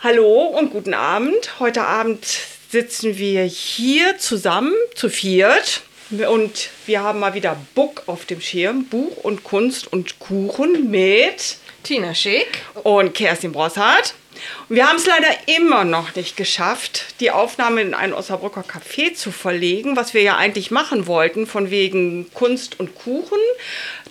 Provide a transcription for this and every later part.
Hallo und guten Abend. Heute Abend sitzen wir hier zusammen zu viert und wir haben mal wieder Book auf dem Schirm, Buch und Kunst und Kuchen mit Tina Schick und Kerstin Brossart. Und wir haben es leider immer noch nicht geschafft, die Aufnahme in ein Osnabrücker Café zu verlegen, was wir ja eigentlich machen wollten, von wegen Kunst und Kuchen.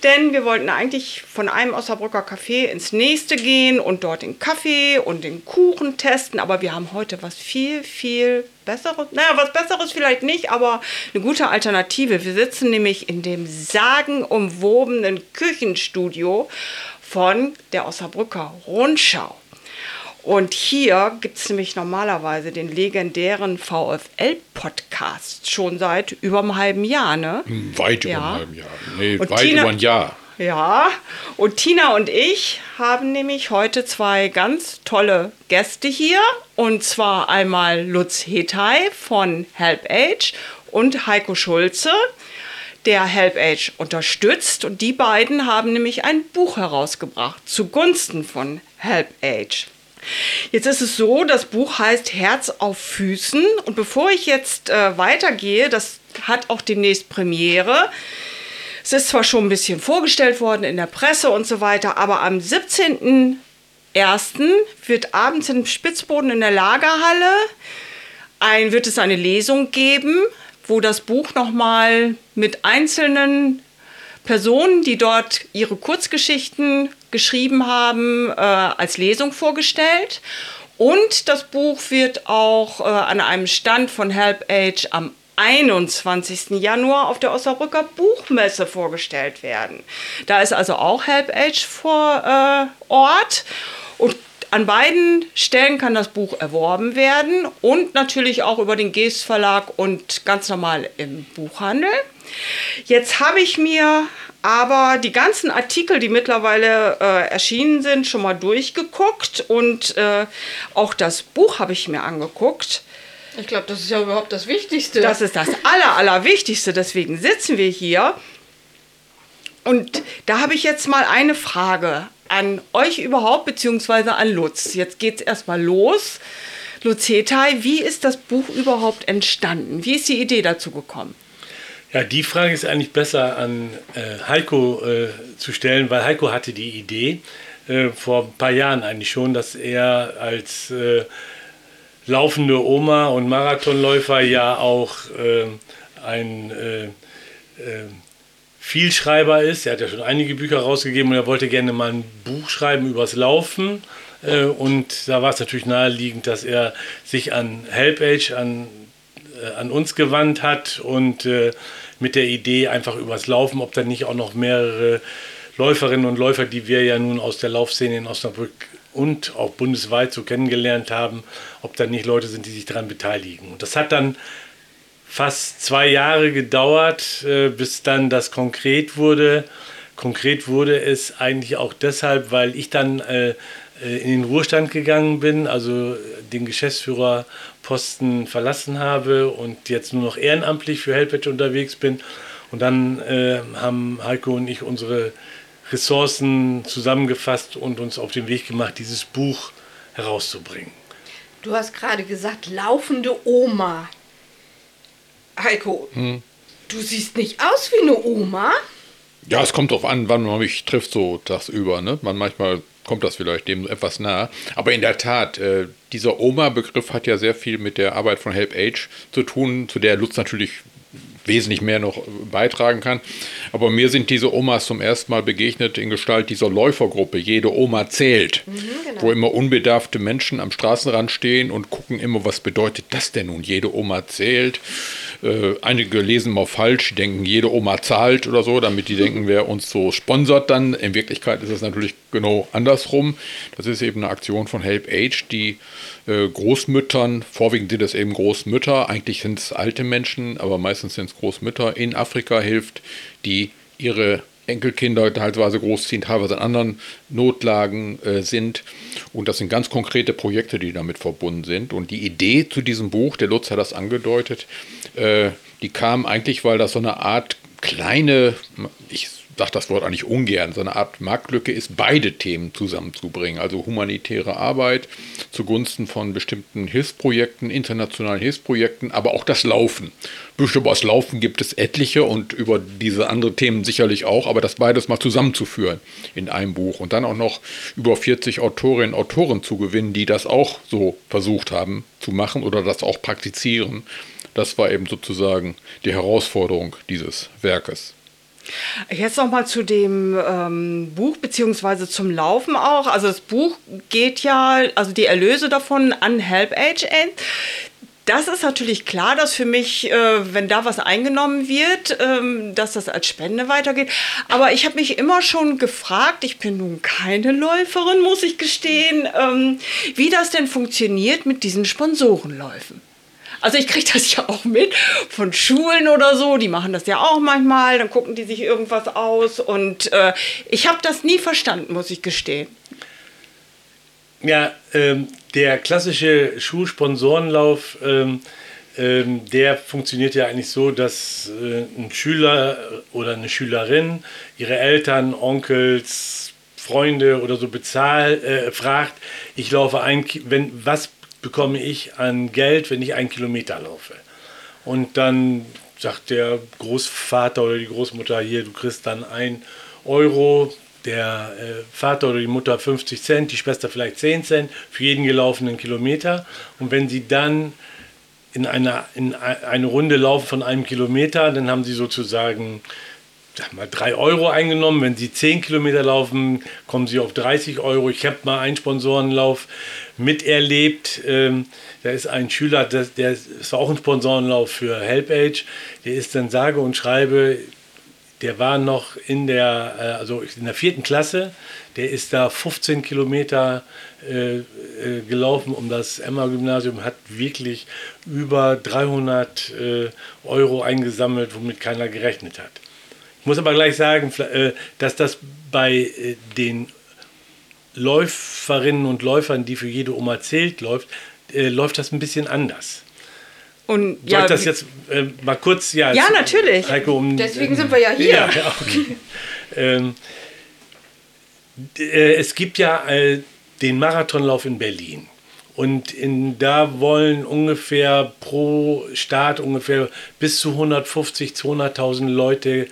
Denn wir wollten eigentlich von einem Osnabrücker Café ins nächste gehen und dort den Kaffee und den Kuchen testen. Aber wir haben heute was viel, viel Besseres. Naja, was Besseres vielleicht nicht, aber eine gute Alternative. Wir sitzen nämlich in dem sagenumwobenen Küchenstudio von der Osnabrücker Rundschau. Und hier gibt es nämlich normalerweise den legendären VfL-Podcast schon seit über einem halben Jahr, ne? Weit über einem halben Jahr. Nee, und weit Tina, über ein Jahr. Ja, und Tina und ich haben nämlich heute zwei ganz tolle Gäste hier. Und zwar einmal Lutz Hetay von Help Age und Heiko Schulze, der Help Age unterstützt. Und die beiden haben nämlich ein Buch herausgebracht zugunsten von Help Age. Jetzt ist es so, das Buch heißt Herz auf Füßen. Und bevor ich jetzt äh, weitergehe, das hat auch demnächst Premiere. Es ist zwar schon ein bisschen vorgestellt worden in der Presse und so weiter, aber am 17.01. wird abends im Spitzboden in der Lagerhalle ein, wird es eine Lesung geben, wo das Buch nochmal mit einzelnen Personen, die dort ihre Kurzgeschichten geschrieben haben, äh, als Lesung vorgestellt. Und das Buch wird auch äh, an einem Stand von Help Age am 21. Januar auf der Osnabrücker Buchmesse vorgestellt werden. Da ist also auch Help Age vor äh, Ort. Und an beiden Stellen kann das Buch erworben werden und natürlich auch über den Geest Verlag und ganz normal im Buchhandel. Jetzt habe ich mir aber die ganzen Artikel, die mittlerweile äh, erschienen sind, schon mal durchgeguckt und äh, auch das Buch habe ich mir angeguckt. Ich glaube, das ist ja überhaupt das Wichtigste. Das ist das Aller, Allerwichtigste, deswegen sitzen wir hier. Und da habe ich jetzt mal eine Frage an euch überhaupt, beziehungsweise an Lutz. Jetzt geht es erstmal los. Lutz Hetay, wie ist das Buch überhaupt entstanden? Wie ist die Idee dazu gekommen? Ja, die Frage ist eigentlich besser an äh, Heiko äh, zu stellen, weil Heiko hatte die Idee äh, vor ein paar Jahren eigentlich schon, dass er als äh, laufende Oma und Marathonläufer ja auch äh, ein äh, Vielschreiber ist. Er hat ja schon einige Bücher rausgegeben und er wollte gerne mal ein Buch schreiben übers Laufen. und da war es natürlich naheliegend, dass er sich an Helpage, an äh, an uns gewandt hat und äh, mit der Idee einfach übers Laufen, ob da nicht auch noch mehrere Läuferinnen und Läufer, die wir ja nun aus der Laufszene in Osnabrück und auch bundesweit so kennengelernt haben, ob da nicht Leute sind, die sich daran beteiligen. Und das hat dann fast zwei Jahre gedauert, äh, bis dann das konkret wurde. Konkret wurde es eigentlich auch deshalb, weil ich dann äh, äh, in den Ruhestand gegangen bin, also den Geschäftsführerposten verlassen habe und jetzt nur noch ehrenamtlich für Helpage unterwegs bin. Und dann haben Heiko und ich unsere Ressourcen zusammengefasst und uns auf den Weg gemacht, dieses Buch herauszubringen. Du hast gerade gesagt, laufende Oma. Heiko, hm. du siehst nicht aus wie eine Oma. Ja, es kommt darauf an, wann man mich trifft, so das über. Ne? Man manchmal kommt das vielleicht dem etwas nah. Aber in der Tat, äh, dieser Oma-Begriff hat ja sehr viel mit der Arbeit von Help Age zu tun, zu der Lutz natürlich wesentlich mehr noch beitragen kann. Aber mir sind diese Omas zum ersten Mal begegnet in Gestalt dieser Läufergruppe. Jede Oma zählt, mhm, genau. wo immer unbedarfte Menschen am Straßenrand stehen und gucken immer, was bedeutet das denn nun? Jede Oma zählt. Äh, einige lesen mal falsch, denken, jede Oma zahlt oder so, damit die denken, wer uns so sponsert dann. In Wirklichkeit ist es natürlich genau andersrum. Das ist eben eine Aktion von Help Age, die äh, Großmüttern, vorwiegend sind es eben Großmütter, eigentlich sind es alte Menschen, aber meistens sind es Großmütter, in Afrika hilft, die ihre Enkelkinder teilweise großziehen, teilweise in anderen Notlagen äh, sind. Und das sind ganz konkrete Projekte, die damit verbunden sind. Und die Idee zu diesem Buch, der Lutz hat das angedeutet, äh, die kam eigentlich, weil das so eine Art kleine, ich sage das Wort eigentlich ungern, so eine Art Marktlücke ist, beide Themen zusammenzubringen. Also humanitäre Arbeit zugunsten von bestimmten Hilfsprojekten, internationalen Hilfsprojekten, aber auch das Laufen. Bücher über Laufen gibt es etliche und über diese anderen Themen sicherlich auch, aber das beides mal zusammenzuführen in einem Buch und dann auch noch über 40 Autorinnen und Autoren zu gewinnen, die das auch so versucht haben zu machen oder das auch praktizieren. Das war eben sozusagen die Herausforderung dieses Werkes. Jetzt noch mal zu dem ähm, Buch beziehungsweise zum Laufen auch. Also das Buch geht ja, also die Erlöse davon an Help Age Aid. Das ist natürlich klar, dass für mich, äh, wenn da was eingenommen wird, ähm, dass das als Spende weitergeht. Aber ich habe mich immer schon gefragt, ich bin nun keine Läuferin, muss ich gestehen, ähm, wie das denn funktioniert mit diesen Sponsorenläufen. Also ich kriege das ja auch mit von Schulen oder so, die machen das ja auch manchmal, dann gucken die sich irgendwas aus. Und äh, ich habe das nie verstanden, muss ich gestehen. Ja, ähm, der klassische Schulsponsorenlauf, ähm, ähm, der funktioniert ja eigentlich so, dass äh, ein Schüler oder eine Schülerin ihre Eltern, Onkels, Freunde oder so bezahlt, äh, fragt, ich laufe ein, wenn, was bekomme ich an Geld, wenn ich einen Kilometer laufe. Und dann sagt der Großvater oder die Großmutter hier, du kriegst dann ein Euro, der äh, Vater oder die Mutter 50 Cent, die Schwester vielleicht 10 Cent für jeden gelaufenen Kilometer. Und wenn sie dann in, einer, in eine Runde laufen von einem Kilometer, dann haben sie sozusagen sag mal, 3 Euro eingenommen. Wenn sie 10 Kilometer laufen, kommen sie auf 30 Euro. Ich habe mal einen Sponsorenlauf miterlebt. Ähm, da ist ein Schüler, der, der ist auch ein Sponsorenlauf für HelpAge. Der ist dann sage und schreibe, der war noch in der, äh, also in der vierten Klasse. Der ist da 15 Kilometer äh, äh, gelaufen um das Emma-Gymnasium, hat wirklich über 300 äh, Euro eingesammelt, womit keiner gerechnet hat. Ich muss aber gleich sagen, äh, dass das bei äh, den Läuferinnen und Läufern, die für jede Oma zählt, läuft, äh, läuft das ein bisschen anders. Und, Soll ja, ich das jetzt äh, mal kurz? Ja, ja natürlich. Heiko, um, Deswegen sind wir ja hier. Ja, okay. ähm, äh, es gibt ja äh, den Marathonlauf in Berlin. Und in, da wollen ungefähr pro Start ungefähr bis zu 150, 200.000 Leute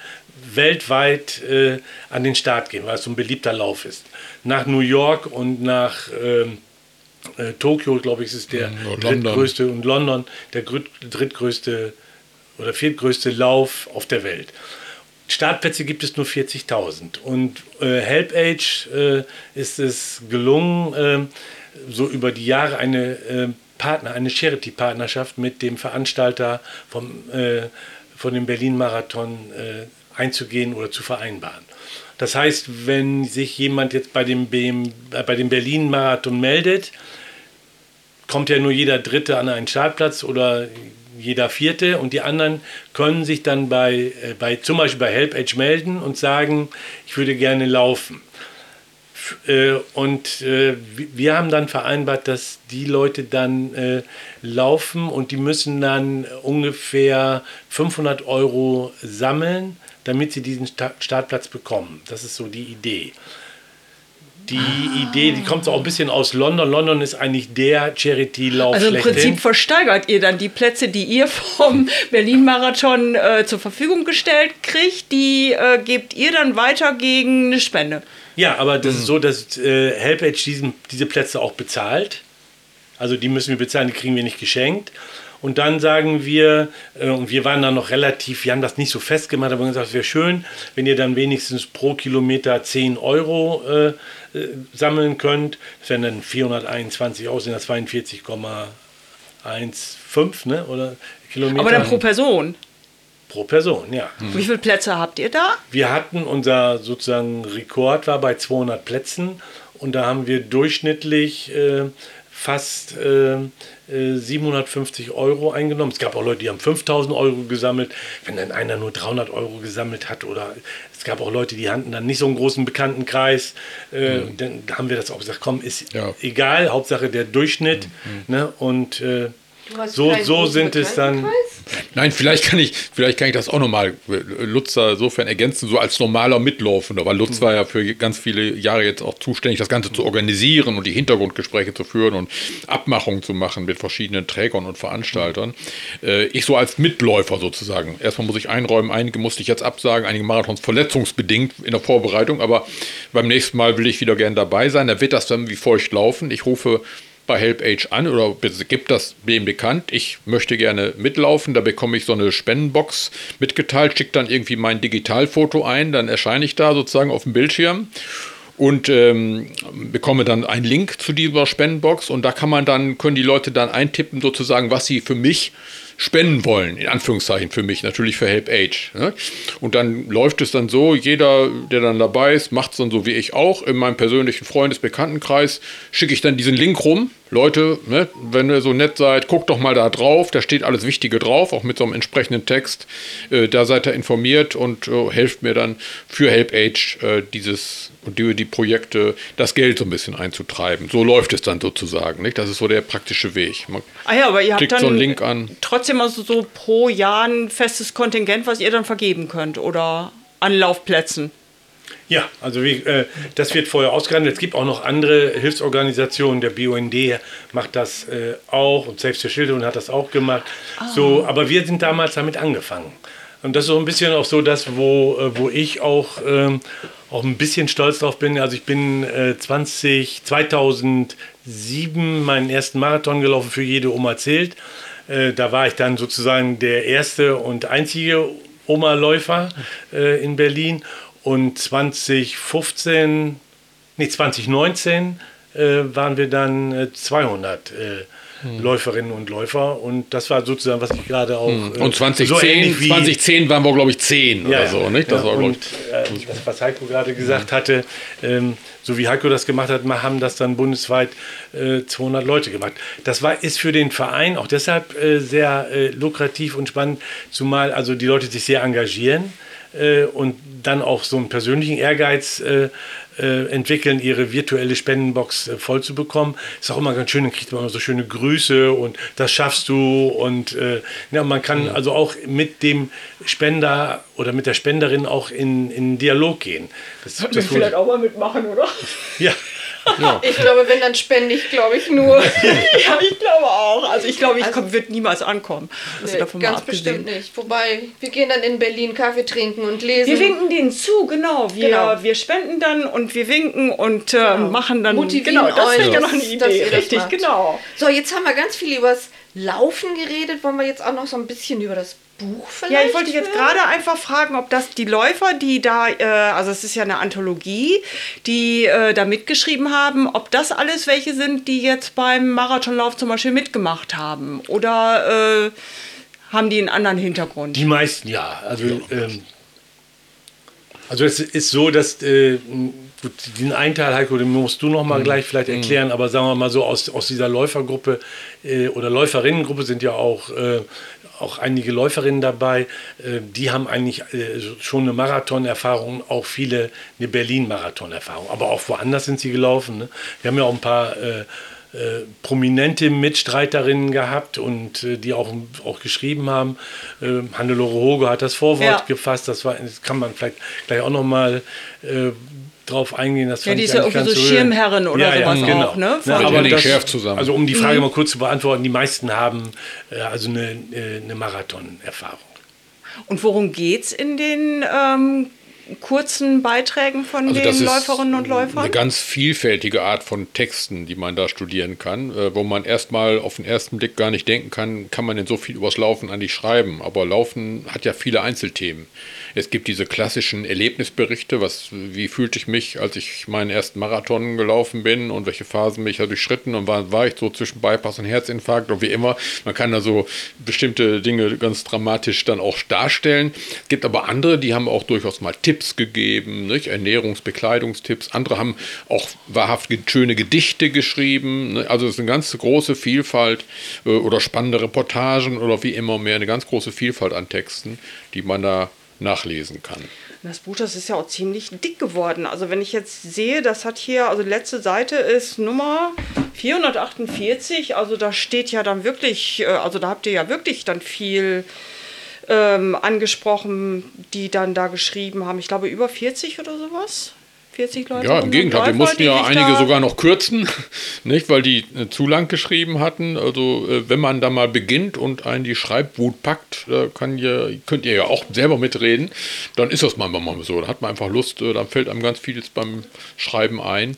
weltweit äh, an den Start gehen, weil es so ein beliebter Lauf ist. Nach New York und nach ähm, äh, Tokio, glaube ich, ist der ja, drittgrößte und London der drittgrößte oder viertgrößte Lauf auf der Welt. Startplätze gibt es nur 40.000 und äh, HelpAge äh, ist es gelungen, äh, so über die Jahre eine äh, Partner, eine Charity-Partnerschaft mit dem Veranstalter vom, äh, von dem Berlin-Marathon äh, einzugehen oder zu vereinbaren. Das heißt, wenn sich jemand jetzt bei dem, äh, dem Berlin-Marathon meldet, kommt ja nur jeder Dritte an einen Startplatz oder jeder Vierte und die anderen können sich dann bei, äh, bei zum Beispiel bei HelpAge melden und sagen, ich würde gerne laufen. Äh, und äh, wir haben dann vereinbart, dass die Leute dann äh, laufen und die müssen dann ungefähr 500 Euro sammeln damit sie diesen Startplatz bekommen. Das ist so die Idee. Die ah. Idee, die kommt auch ein bisschen aus London. London ist eigentlich der Charity-Lauf. Also im schlechthin. Prinzip versteigert ihr dann die Plätze, die ihr vom Berlin-Marathon äh, zur Verfügung gestellt kriegt, die äh, gebt ihr dann weiter gegen eine Spende. Ja, aber das mhm. ist so, dass äh, HelpAge diesen, diese Plätze auch bezahlt. Also die müssen wir bezahlen, die kriegen wir nicht geschenkt. Und dann sagen wir, äh, und wir waren da noch relativ, wir haben das nicht so festgemacht, aber gesagt, es wäre schön, wenn ihr dann wenigstens pro Kilometer 10 Euro äh, äh, sammeln könnt. Das wären dann 421 aus, sind das 42,15 ne, oder Kilometer. Aber dann pro Person? Pro Person, ja. Wie viele Plätze habt ihr da? Wir hatten unser sozusagen Rekord war bei 200 Plätzen und da haben wir durchschnittlich äh, fast äh, 750 Euro eingenommen. Es gab auch Leute, die haben 5000 Euro gesammelt. Wenn dann einer nur 300 Euro gesammelt hat oder es gab auch Leute, die hatten dann nicht so einen großen Bekanntenkreis, äh, mhm. dann haben wir das auch gesagt, komm, ist ja. egal, Hauptsache der Durchschnitt. Mhm. Ne? Und äh, so, so sind es dann. Nein, vielleicht kann ich, vielleicht kann ich das auch nochmal äh, Lutzer insofern ergänzen, so als normaler Mitlaufender, weil Lutz war ja für ganz viele Jahre jetzt auch zuständig, das Ganze zu organisieren und die Hintergrundgespräche zu führen und Abmachungen zu machen mit verschiedenen Trägern und Veranstaltern. Äh, ich so als Mitläufer sozusagen. Erstmal muss ich einräumen, einige musste ich jetzt absagen, einige Marathons verletzungsbedingt in der Vorbereitung, aber beim nächsten Mal will ich wieder gerne dabei sein. Da wird das dann wie feucht laufen. Ich rufe bei HelpAge an oder gibt das dem bekannt, ich möchte gerne mitlaufen, da bekomme ich so eine Spendenbox mitgeteilt, schicke dann irgendwie mein Digitalfoto ein, dann erscheine ich da sozusagen auf dem Bildschirm und ähm, bekomme dann einen Link zu dieser Spendenbox und da kann man dann, können die Leute dann eintippen sozusagen, was sie für mich spenden wollen, in Anführungszeichen für mich, natürlich für Help Age. Ne? Und dann läuft es dann so, jeder, der dann dabei ist, macht es dann so wie ich auch. In meinem persönlichen Freundesbekanntenkreis schicke ich dann diesen Link rum. Leute, ne, wenn ihr so nett seid, guckt doch mal da drauf, da steht alles Wichtige drauf, auch mit so einem entsprechenden Text. Äh, da seid ihr informiert und äh, helft mir dann für Help Age äh, dieses und die, die Projekte das Geld so ein bisschen einzutreiben. So läuft es dann sozusagen. Nicht? Das ist so der praktische Weg. Man ah ja, aber ihr habt dann so einen Link an. trotzdem also so pro Jahr ein festes Kontingent, was ihr dann vergeben könnt oder an Laufplätzen. Ja, also wie, äh, das wird vorher ausgehandelt. Es gibt auch noch andere Hilfsorganisationen. Der BUND macht das äh, auch und Save the Children hat das auch gemacht. Ah. So, aber wir sind damals damit angefangen. Und das ist so ein bisschen auch so das, wo, äh, wo ich auch, ähm, auch ein bisschen stolz drauf bin. Also ich bin äh, 20, 2007 meinen ersten Marathon gelaufen für jede Oma zählt. Äh, da war ich dann sozusagen der erste und einzige Oma-Läufer äh, in Berlin. Und 2015, nee, 2019 äh, waren wir dann 200 äh, hm. Läuferinnen und Läufer. Und das war sozusagen, was ich gerade auch. Hm. Und 2010, so 2010 waren wir, glaube ich, 10 ja, oder so. Nicht? Das ja, war, und äh, das, was Heiko gerade gesagt hatte, ähm, so wie Heiko das gemacht hat, haben das dann bundesweit äh, 200 Leute gemacht. Das war, ist für den Verein auch deshalb äh, sehr äh, lukrativ und spannend, zumal also die Leute sich sehr engagieren äh, und dann auch so einen persönlichen Ehrgeiz äh, äh, entwickeln, ihre virtuelle Spendenbox äh, voll zu bekommen. Ist auch immer ganz schön, dann kriegt man immer so schöne Grüße und das schaffst du und äh, ja, man kann mhm. also auch mit dem Spender oder mit der Spenderin auch in, in Dialog gehen. Das, das, das vielleicht auch mal mitmachen, oder? Ja. Ja. Ich glaube, wenn, dann spende ich, glaube ich, nur. ja, ich glaube auch. Also ich glaube, ich also, wird niemals ankommen. Nee, ganz bestimmt nicht. Wobei, wir gehen dann in Berlin Kaffee trinken und lesen. Wir winken denen zu, genau. Wir, genau. wir spenden dann und wir winken und äh, genau. machen dann... Motivieren genau, das ist ja noch eine Idee. Richtig, genau. So, jetzt haben wir ganz viel über das Laufen geredet. Wollen wir jetzt auch noch so ein bisschen über das Buch vielleicht? Ja, ich wollte jetzt gerade einfach fragen, ob das die Läufer, die da, äh, also es ist ja eine Anthologie, die äh, da mitgeschrieben haben, ob das alles welche sind, die jetzt beim Marathonlauf zum Beispiel mitgemacht haben oder äh, haben die einen anderen Hintergrund? Die meisten ja. Also, ähm, also es ist so, dass äh, gut, den einen Teil, Heiko, den musst du noch mal mhm. gleich vielleicht mhm. erklären, aber sagen wir mal so, aus, aus dieser Läufergruppe äh, oder Läuferinnengruppe sind ja auch äh, auch einige Läuferinnen dabei, äh, die haben eigentlich äh, schon eine Marathonerfahrung, auch viele eine Berlin-Marathon-Erfahrung. Aber auch woanders sind sie gelaufen. Ne? Wir haben ja auch ein paar äh, äh, prominente Mitstreiterinnen gehabt und äh, die auch, auch geschrieben haben. Äh, Hannelore Hoge hat das Vorwort ja. gefasst, das, war, das kann man vielleicht gleich auch nochmal äh, drauf eingehen. Das ja, die ist ja irgendwie so Schirmherrin oder ja, sowas genau. auch, ne? Ja, aber das, Schärf zusammen. Also um die Frage mhm. mal kurz zu beantworten, die meisten haben äh, also eine, äh, eine Marathon-Erfahrung. Und worum geht es in den ähm, kurzen Beiträgen von also den Läuferinnen und Läufern? Eine ganz vielfältige Art von Texten, die man da studieren kann, äh, wo man erstmal auf den ersten Blick gar nicht denken kann, kann man denn so viel übers Laufen eigentlich schreiben. Aber Laufen hat ja viele Einzelthemen. Es gibt diese klassischen Erlebnisberichte, was, wie fühlte ich mich, als ich meinen ersten Marathon gelaufen bin und welche Phasen mich da durchschritten und war, war ich so zwischen Bypass und Herzinfarkt und wie immer. Man kann da so bestimmte Dinge ganz dramatisch dann auch darstellen. Es gibt aber andere, die haben auch durchaus mal Tipps gegeben, nicht? Ernährungsbekleidungstipps. Andere haben auch wahrhaft schöne Gedichte geschrieben. Ne? Also es ist eine ganz große Vielfalt äh, oder spannende Reportagen oder wie immer mehr, eine ganz große Vielfalt an Texten, die man da nachlesen kann. Das Buch, das ist ja auch ziemlich dick geworden. Also wenn ich jetzt sehe, das hat hier, also die letzte Seite ist Nummer 448. Also da steht ja dann wirklich, äh, also da habt ihr ja wirklich dann viel ähm, angesprochen, die dann da geschrieben haben. Ich glaube über 40 oder sowas. 40 Leute. Ja, im Gegenteil, wir Läufer, mussten die ja einige sogar noch kürzen, nicht, weil die äh, zu lang geschrieben hatten. Also äh, wenn man da mal beginnt und einen die Schreibwut packt, da kann ja, könnt ihr ja auch selber mitreden, dann ist das manchmal mal so. Da hat man einfach Lust, äh, dann fällt einem ganz vieles beim Schreiben ein.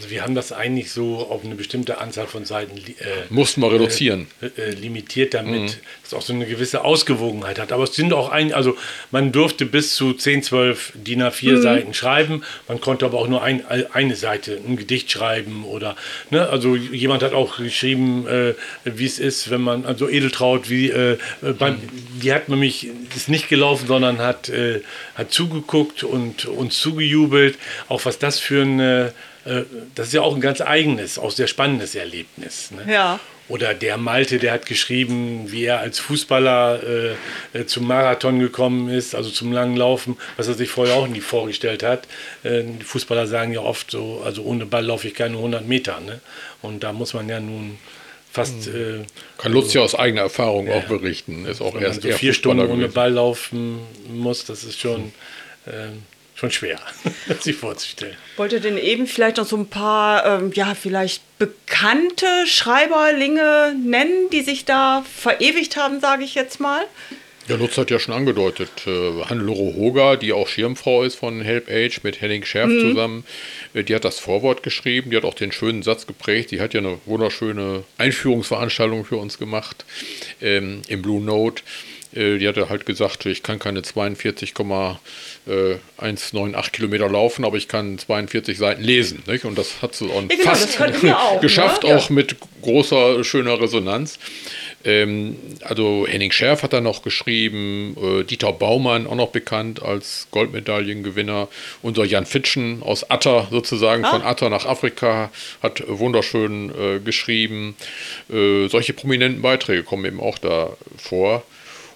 Also wir haben das eigentlich so auf eine bestimmte Anzahl von Seiten äh, Mussten wir reduzieren. äh, äh, limitiert, damit es auch so eine gewisse Ausgewogenheit hat. Aber es sind auch ein, also man durfte bis zu 10, 12 DIN A4 Seiten schreiben. Man konnte aber auch nur ein, eine Seite, ein Gedicht schreiben oder, ne, also jemand hat auch geschrieben, äh, wie es ist, wenn man, also Edeltraut, wie, äh, äh, beim, die hat nämlich, ist nicht gelaufen, sondern hat, äh, hat zugeguckt und uns zugejubelt. Auch was das für eine, äh, das ist ja auch ein ganz eigenes, auch sehr spannendes Erlebnis. Ne? Ja. Oder der Malte, der hat geschrieben, wie er als Fußballer äh, äh, zum Marathon gekommen ist, also zum langen Laufen, was er sich vorher auch nie vorgestellt hat. Äh, die Fußballer sagen ja oft so, also ohne Ball laufe ich keine 100 Meter. Ne? Und da muss man ja nun fast, äh, Kann Lutz ja aus eigener Erfahrung auch berichten. Ist auch wenn man erst so vier Fußballer Stunden ohne. Ball laufen muss, das ist schon, äh, schon schwer, sich vorzustellen. Wollte denn eben vielleicht noch so ein paar, ähm, ja, vielleicht bekannte Schreiberlinge nennen, die sich da verewigt haben, sage ich jetzt mal? Ja, Lutz hat ja schon angedeutet, äh, Hannelore Hoger, die auch Schirmfrau ist von Help Age mit Henning Scherf zusammen, äh, die hat das Vorwort geschrieben, die hat auch den schönen Satz geprägt, die hat ja eine wunderschöne Einführungsveranstaltung für uns gemacht ähm, im Blue Note. Äh, die hatte halt gesagt, ich kann keine 42,198 Kilometer laufen, aber ich kann 42 Seiten lesen. Nicht? Und das hat sie Ja, genau, fast auch, geschafft, ne? Ja. auch mit großer, schöner Resonanz. Ähm, also Henning Scherf hat da noch geschrieben, äh, Dieter Baumann, auch noch bekannt als Goldmedaillengewinner. Unser Jan Fitschen aus Atter sozusagen, von Atter nach Afrika, hat wunderschön äh, geschrieben. Äh, solche prominenten Beiträge kommen eben auch da vor.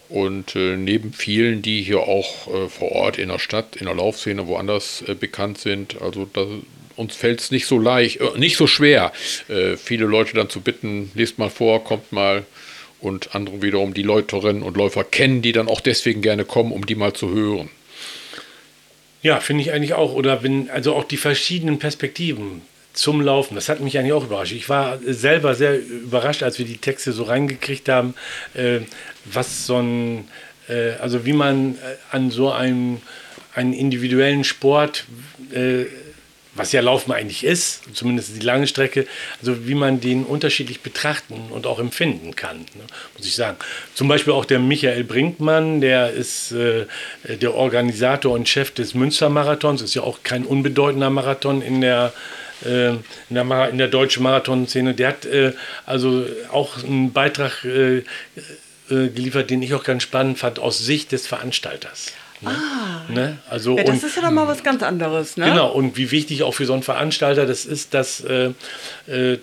Und äh, neben vielen, die hier auch äh, vor Ort in der Stadt, in der Laufszene, woanders äh, bekannt sind, also da, uns fällt es nicht so leicht, äh, nicht so schwer, äh, viele Leute dann zu bitten, lest mal vor, kommt mal. Und andere wiederum die Läuferinnen und Läufer kennen, die dann auch deswegen gerne kommen, um die mal zu hören. Ja, finde ich eigentlich auch. Oder wenn, also auch die verschiedenen Perspektiven zum Laufen, das hat mich eigentlich auch überrascht. Ich war selber sehr überrascht, als wir die Texte so reingekriegt haben, äh, was so ein, äh, also wie man äh, an so einem, einen individuellen Sport, äh, was ja Laufen eigentlich ist, zumindest die lange Strecke, also wie man den unterschiedlich betrachten und auch empfinden kann, ne, muss ich sagen. Zum Beispiel auch der Michael Brinkmann, der ist äh, der Organisator und Chef des Münstermarathons, ist ja auch kein unbedeutender Marathon in der äh, in der, in der deutschen Marathonszene. Der hat äh, also auch einen Beitrag äh, äh, geliefert, den ich auch ganz spannend fand, aus Sicht des Veranstalters. Ne? Ne? Also, Ja, das und- ist ja dann mal was ganz anderes, ne? Genau, und wie wichtig auch für so einen Veranstalter das ist, dass, äh, äh,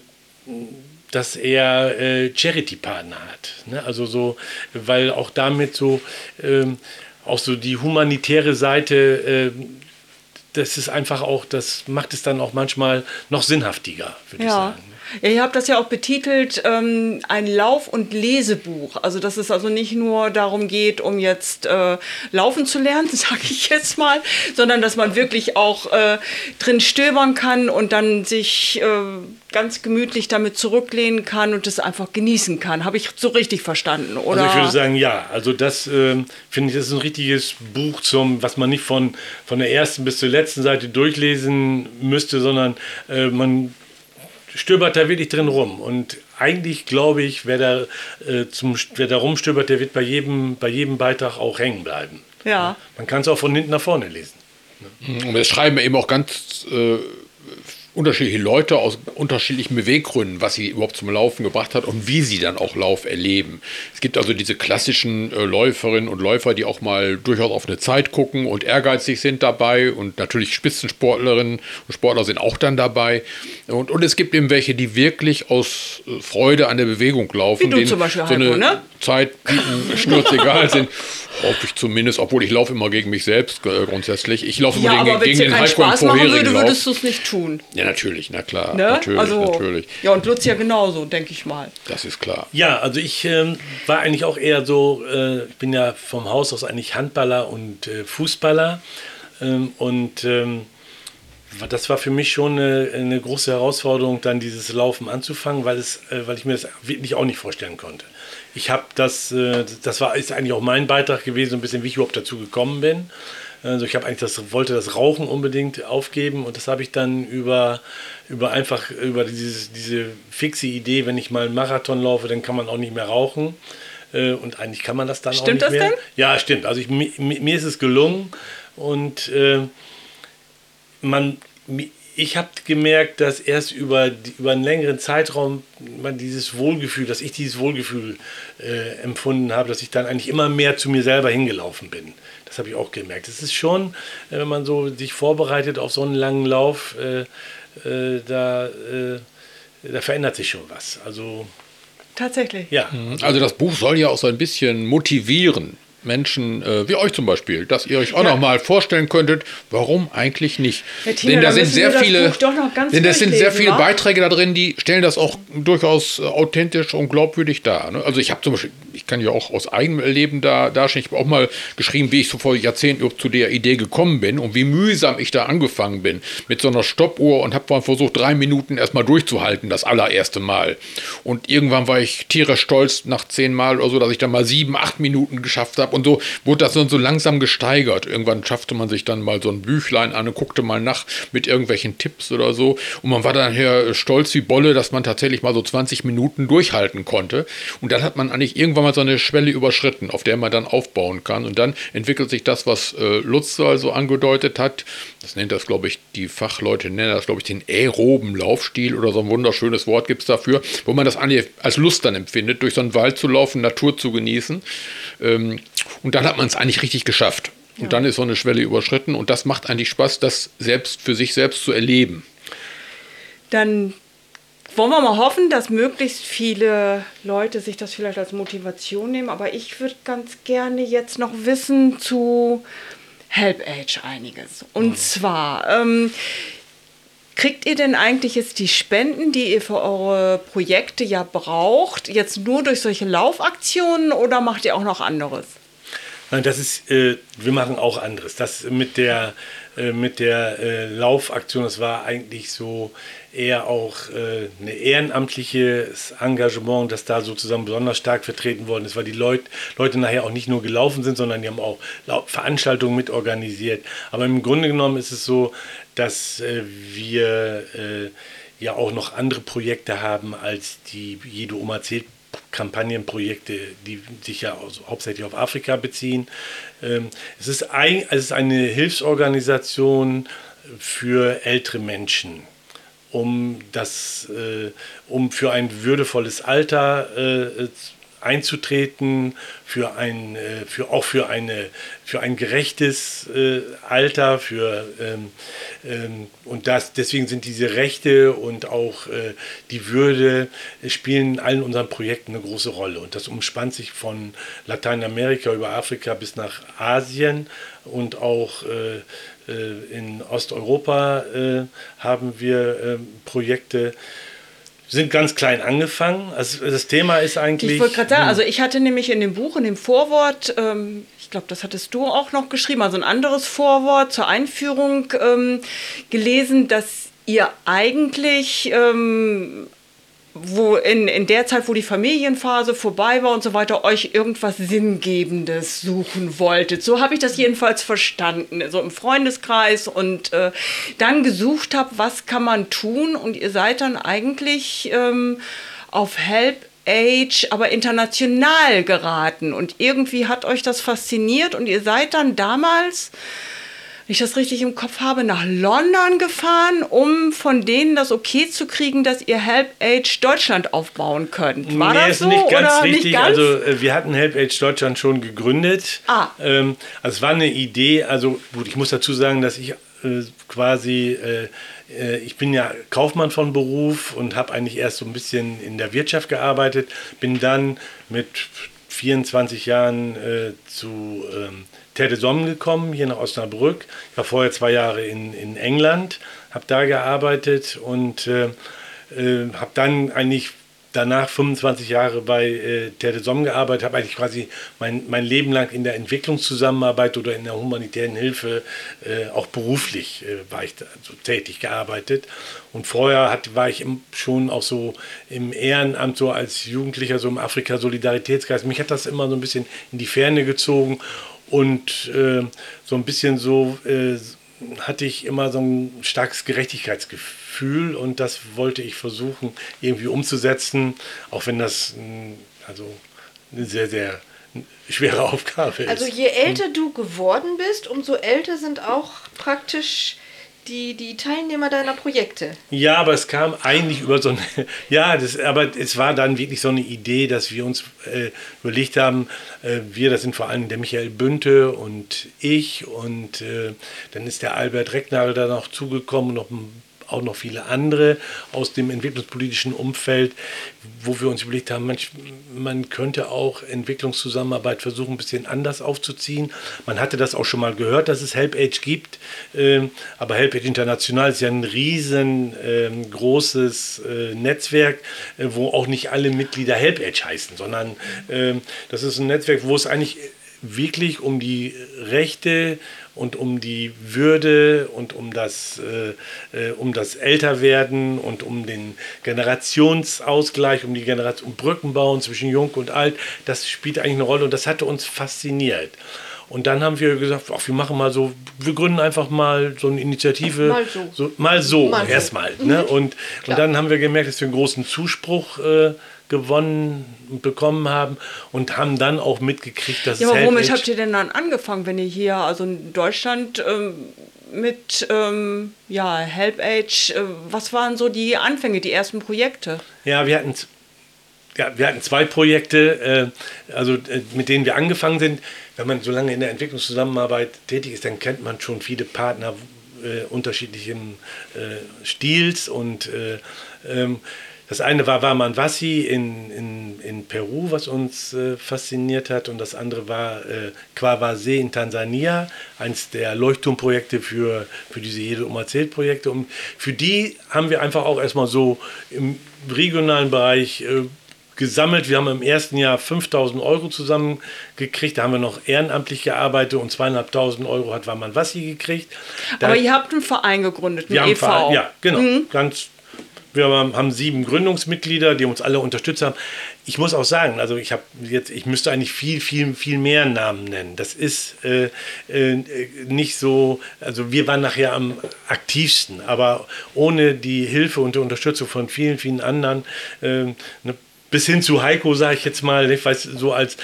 dass er Charity-Partner hat. Ne? Also so, weil auch damit so ähm, auch so die humanitäre Seite, äh, das ist einfach auch, das macht es dann auch manchmal noch sinnhaftiger, würde ich Ja. sagen. Ja, ihr habt das ja auch betitelt, ähm, ein Lauf- und Lesebuch. Also, dass es also nicht nur darum geht, um jetzt äh, laufen zu lernen, sage ich jetzt mal, sondern dass man wirklich auch äh, drin stöbern kann und dann sich äh, ganz gemütlich damit zurücklehnen kann und es einfach genießen kann. Habe ich so richtig verstanden, oder? Also ich würde sagen, ja. Also das ähm, finde ich, das ist ein richtiges Buch zum, was man nicht von, von der ersten bis zur letzten Seite durchlesen müsste, sondern äh, man stöbert da wirklich drin rum. Und eigentlich glaube ich, wer da, äh, zum, wer da rumstöbert, der wird bei jedem, bei jedem Beitrag auch hängen bleiben. ja. Man kann es auch von hinten nach vorne lesen. Und wir schreiben eben auch ganz äh, unterschiedliche Leute aus unterschiedlichen Beweggründen, was sie überhaupt zum Laufen gebracht hat und wie sie dann auch Lauf erleben. Es gibt also diese klassischen äh, Läuferinnen und Läufer, die auch mal durchaus auf eine Zeit gucken und ehrgeizig sind dabei und natürlich Spitzensportlerinnen und Sportler sind auch dann dabei. Und, und es gibt eben welche, die wirklich aus äh, Freude an der Bewegung laufen. Wie du zum Beispiel, so eine Heiko, ne? Zeit bieten, schnurzegal sind. Hoffe ich zumindest, obwohl ich laufe immer gegen mich selbst äh, grundsätzlich. Ich laufe Ja, immer wenn gegen, gegen den Spaß machen vorherigen würde, Lauf. würdest du es nicht tun. Ja, natürlich, na klar. Ne? Natürlich, also, natürlich. Ja, und Lutz ja genauso, denke ich mal. Das ist klar. Ja, also ich ähm, war eigentlich auch eher so, äh, ich bin ja vom Haus aus eigentlich Handballer und äh, Fußballer. Ähm, und ähm, das war für mich schon eine, eine große Herausforderung, dann dieses Laufen anzufangen, weil, es, äh, weil ich mir das wirklich auch nicht vorstellen konnte. Ich habe das, äh, das war ist eigentlich auch mein Beitrag gewesen, so ein bisschen, wie ich überhaupt dazu gekommen bin. Also ich habe eigentlich das, wollte das Rauchen unbedingt aufgeben und das habe ich dann über, über einfach über dieses, diese fixe Idee, wenn ich mal einen Marathon laufe, dann kann man auch nicht mehr rauchen. Äh, Und eigentlich kann man das dann Stimmt auch das nicht mehr. denn? Ja, stimmt. Also ich, mi, mi- mir ist es gelungen und äh, man, ich habe gemerkt, dass erst über, die- über einen längeren Zeitraum man dieses Wohlgefühl, dass ich dieses Wohlgefühl äh, empfunden habe, dass ich dann eigentlich immer mehr zu mir selber hingelaufen bin. Das habe ich auch gemerkt. Es ist schon, äh, wenn man so sich vorbereitet auf so einen langen Lauf, äh, äh, da, äh, da verändert sich schon was. Also Tatsächlich. ja. Also das Buch soll ja auch so ein bisschen motivieren. Menschen äh, wie euch zum Beispiel, dass ihr euch auch Ja. noch mal vorstellen könntet, warum eigentlich nicht. Ja, Tina, denn da sind sehr das viele, denn das sind sehr viele wa? Beiträge da drin, die stellen das auch durchaus äh, authentisch und glaubwürdig dar. Ne? Also ich habe zum Beispiel, ich kann ja auch aus eigenem Erleben da darstellen, ich habe auch mal geschrieben, wie ich so vor Jahrzehnten zu der Idee gekommen bin und wie mühsam ich da angefangen bin mit so einer Stoppuhr und habe mal versucht, drei Minuten erstmal durchzuhalten, das allererste Mal. Und irgendwann war ich tierisch stolz nach zehn Mal oder so, dass ich dann mal sieben, acht Minuten geschafft habe und so wurde das so, so langsam gesteigert. Irgendwann schaffte man sich dann mal so ein Büchlein an und guckte mal nach mit irgendwelchen Tipps oder so. Und man war dann her stolz wie Bolle, dass man tatsächlich mal so 20 Minuten durchhalten konnte. Und dann hat man eigentlich irgendwann mal so eine Schwelle überschritten, auf der man dann aufbauen kann. Und dann entwickelt sich das, was äh, Lutz also angedeutet hat. Das nennt das, glaube ich, die Fachleute nennen das, glaube ich, den aeroben Laufstil oder so ein wunderschönes Wort gibt es dafür, wo man das als Lust dann empfindet, durch so einen Wald zu laufen, Natur zu genießen. Ähm, und dann hat man es eigentlich richtig geschafft. Und dann ist so eine Schwelle überschritten und das macht eigentlich Spaß, das selbst für sich selbst zu erleben. Dann wollen wir mal hoffen, dass möglichst viele Leute sich das vielleicht als Motivation nehmen. Aber ich würde ganz gerne jetzt noch wissen zu Help Age einiges. Und zwar, ähm, kriegt ihr denn eigentlich jetzt die Spenden, die ihr für eure Projekte ja braucht, jetzt nur durch solche Laufaktionen oder macht ihr auch noch anderes? Nein, das ist, äh, wir machen auch anderes. Das mit der, äh, mit der äh, Laufaktion, das war eigentlich so eher auch äh, ein ehrenamtliches Engagement, das da sozusagen besonders stark vertreten worden ist, weil die Leut, Leute nachher auch nicht nur gelaufen sind, sondern die haben auch Veranstaltungen mit organisiert. Aber im Grunde genommen ist es so, dass äh, wir äh, ja auch noch andere Projekte haben als die Jede Oma zählt Kampagnenprojekte, die sich ja hauptsächlich auf Afrika beziehen. Ähm, es, ist ein, es ist eine Hilfsorganisation für ältere Menschen, um, das, äh, um für ein würdevolles Alter äh, einzutreten, für ein, äh, für, auch für, eine, für ein gerechtes äh, Alter, für, ähm, ähm, und das, deswegen sind diese Rechte und auch äh, die Würde äh, spielen in allen unseren Projekten eine große Rolle. Und das umspannt sich von Lateinamerika über Afrika bis nach Asien und auch äh, äh, in Osteuropa haben wir äh, Projekte sind ganz klein angefangen. Also das Thema ist eigentlich. Ich wollte gerade sagen, also ich hatte nämlich in dem Buch, in dem Vorwort, ähm, ich glaube, das hattest du auch noch geschrieben, also ein anderes Vorwort zur Einführung ähm, gelesen, dass ihr eigentlich ähm, wo in, in der Zeit, wo die Familienphase vorbei war und so weiter, euch irgendwas Sinngebendes suchen wolltet. So habe ich das jedenfalls verstanden, so im Freundeskreis. Und äh, dann gesucht habe, was kann man tun? Und ihr seid dann eigentlich ähm, auf Help Age, aber international geraten. Und irgendwie hat euch das fasziniert. Und ihr seid dann damals wenn ich das richtig im Kopf habe, nach London gefahren, um von denen das okay zu kriegen, dass ihr Help Age Deutschland aufbauen könnt. War nee, das ist so nicht ganz oder richtig. nicht ganz? Also äh, wir hatten Help Age Deutschland schon gegründet. Ah. Ähm, also es war eine Idee. Also gut, ich muss dazu sagen, dass ich äh, quasi äh, äh, ich bin ja Kaufmann von Beruf und habe eigentlich erst so ein bisschen in der Wirtschaft gearbeitet. Bin dann mit 24 Jahren äh, zu ähm, Terre des Hommes gekommen, hier nach Osnabrück. Ich war vorher zwei Jahre in, in England, habe da gearbeitet und äh, äh, habe dann eigentlich danach 25 Jahre bei äh, Terre des Hommes gearbeitet, habe eigentlich quasi mein, mein Leben lang in der Entwicklungszusammenarbeit oder in der humanitären Hilfe äh, auch beruflich äh, war ich da so tätig gearbeitet. Und vorher hat, war ich im, schon auch so im Ehrenamt, so als Jugendlicher, so im Afrika-Solidaritätsgeist. Mich hat das immer so ein bisschen in die Ferne gezogen und äh, so ein bisschen so äh, hatte ich immer so ein starkes Gerechtigkeitsgefühl und das wollte ich versuchen irgendwie umzusetzen, auch wenn das mh, also eine sehr, sehr schwere Aufgabe ist. Also je älter du geworden bist, umso älter sind auch praktisch die, die Teilnehmer deiner Projekte. Ja, aber es kam eigentlich über so eine, ja, das, aber es war dann wirklich so eine Idee, dass wir uns äh, überlegt haben, äh, wir, das sind vor allem der Michael Bünte und ich und äh, dann ist der Albert Recknagel da noch zugekommen, noch ein auch noch viele andere aus dem entwicklungspolitischen Umfeld, wo wir uns überlegt haben, man könnte auch Entwicklungszusammenarbeit versuchen, ein bisschen anders aufzuziehen. Man hatte das auch schon mal gehört, dass es Help Age gibt, ähm, aber Help Age International ist ja ein riesengroßes ähm, äh, Netzwerk, äh, wo auch nicht alle Mitglieder Help Age heißen, sondern ähm, das ist ein Netzwerk, wo es eigentlich wirklich um die Rechte und um die Würde und um das, äh, äh, um das Älterwerden und um den Generationsausgleich, um die Generation, um Brückenbauen zwischen Jung und Alt, das spielt eigentlich eine Rolle und das hatte uns fasziniert. Und dann haben wir gesagt, ach, wir machen mal so, wir gründen einfach mal so eine Initiative. Mal so. so mal so, Mal so. erstmal. Ne? Und, und Klar. dann haben wir gemerkt, dass wir einen großen Zuspruch äh, gewonnen und bekommen haben und haben dann auch mitgekriegt, dass Ja, es aber womit habt ihr denn dann angefangen, wenn ihr hier, also in Deutschland, ähm, mit ähm, ja, Help Age, äh, was waren so die Anfänge, die ersten Projekte? Ja, wir hatten, ja, wir hatten zwei Projekte, äh, also äh, mit denen wir angefangen sind. Wenn man so lange in der Entwicklungszusammenarbeit tätig ist, dann kennt man schon viele Partner äh, unterschiedlichen äh, Stils und äh, ähm, das eine war Warman Wassi in, in, in Peru, was uns äh, fasziniert hat, und das andere war äh, Kwawase in Tansania, eins der Leuchtturmprojekte für, für diese Jede um erzählt Projekte. Und für die haben wir einfach auch erstmal so im regionalen Bereich äh, gesammelt. Wir haben im ersten Jahr 5000 Euro zusammengekriegt. Da haben wir noch ehrenamtlich gearbeitet und zweieinhalbtausend Euro hat Warman Wassi gekriegt. Da, aber ihr habt einen Verein gegründet, einen wir e.V. Verein- Ja, genau. Ganz, wir haben sieben Gründungsmitglieder, die uns alle unterstützt haben. Ich muss auch sagen, also ich habe jetzt, ich müsste eigentlich viel, viel, viel mehr Namen nennen. Das ist äh, äh, nicht so, also wir waren nachher am aktivsten, aber ohne die Hilfe und die Unterstützung von vielen, vielen anderen, äh, ne, bis hin zu Heiko, sage ich jetzt mal, ich weiß, so als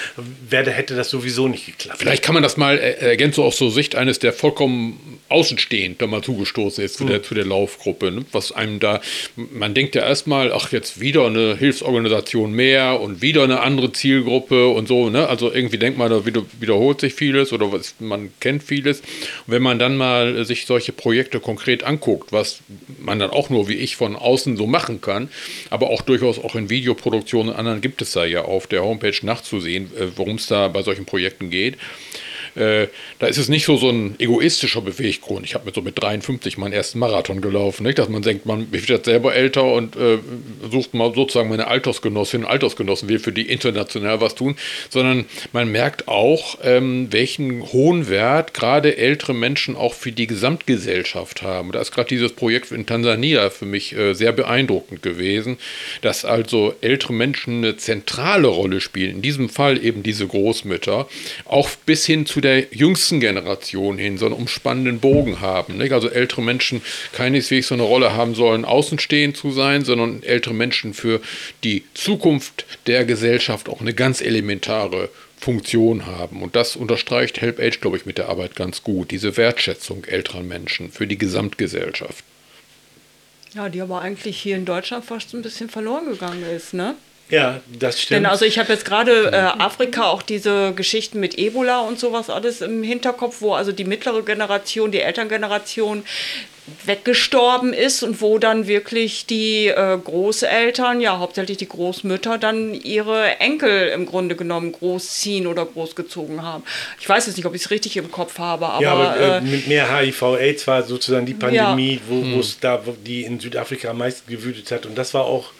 wäre, hätte das sowieso nicht geklappt. Vielleicht kann man das mal äh, ergänzen, so aus so Sicht eines, der vollkommen außenstehend da mal zugestoßen ist zu, der, zu der Laufgruppe. Ne? Was einem da, man denkt ja erstmal, ach, jetzt wieder eine Hilfsorganisation mehr und wieder eine andere Zielgruppe und so. Ne? Also irgendwie denkt man, da wieder, wiederholt sich vieles oder was, man kennt vieles. Und wenn man dann mal sich solche Projekte konkret anguckt, was man dann auch nur wie ich von außen so machen kann, aber auch durchaus auch in Videoproduktionen und anderen gibt es da ja auf der Homepage nachzusehen, äh, worum es da bei solchen Projekten geht. Äh, da ist es nicht so so ein egoistischer Beweggrund. Ich habe mit so mit 53 meinen ersten Marathon gelaufen, nicht? dass man denkt, man wird selber älter und äh, sucht mal sozusagen meine Altersgenossinnen und Altersgenossen, will für die international was tun, sondern man merkt auch, ähm, welchen hohen Wert gerade ältere Menschen auch für die Gesamtgesellschaft haben. Da ist gerade dieses Projekt in Tansania für mich äh, sehr beeindruckend gewesen, dass also ältere Menschen eine zentrale Rolle spielen. In diesem Fall eben diese Großmütter, auch bis hin zu der der jüngsten Generation hin so einen umspannenden Bogen haben. Nicht? Also ältere Menschen keineswegs so eine Rolle haben sollen, außenstehend zu sein, sondern ältere Menschen für die Zukunft der Gesellschaft auch eine ganz elementare Funktion haben. Und das unterstreicht Help Age, glaube ich, mit der Arbeit ganz gut. Diese Wertschätzung älterer Menschen für die Gesamtgesellschaft. Ja, die aber eigentlich hier in Deutschland fast ein bisschen verloren gegangen ist, ne? Ja, das stimmt. Denn also ich habe jetzt gerade äh, Afrika auch diese Geschichten mit Ebola und sowas alles im Hinterkopf, wo also die mittlere Generation, die Elterngeneration weggestorben ist und wo dann wirklich die äh, Großeltern, ja hauptsächlich die Großmütter, dann ihre Enkel im Grunde genommen großziehen oder großgezogen haben. Ich weiß jetzt nicht, ob ich es richtig im Kopf habe, aber... ja, aber äh, äh, mit mehr HIV-Aids war sozusagen die Pandemie, wo wo es da, wo die in Südafrika am meisten gewütet hat. Und das war auch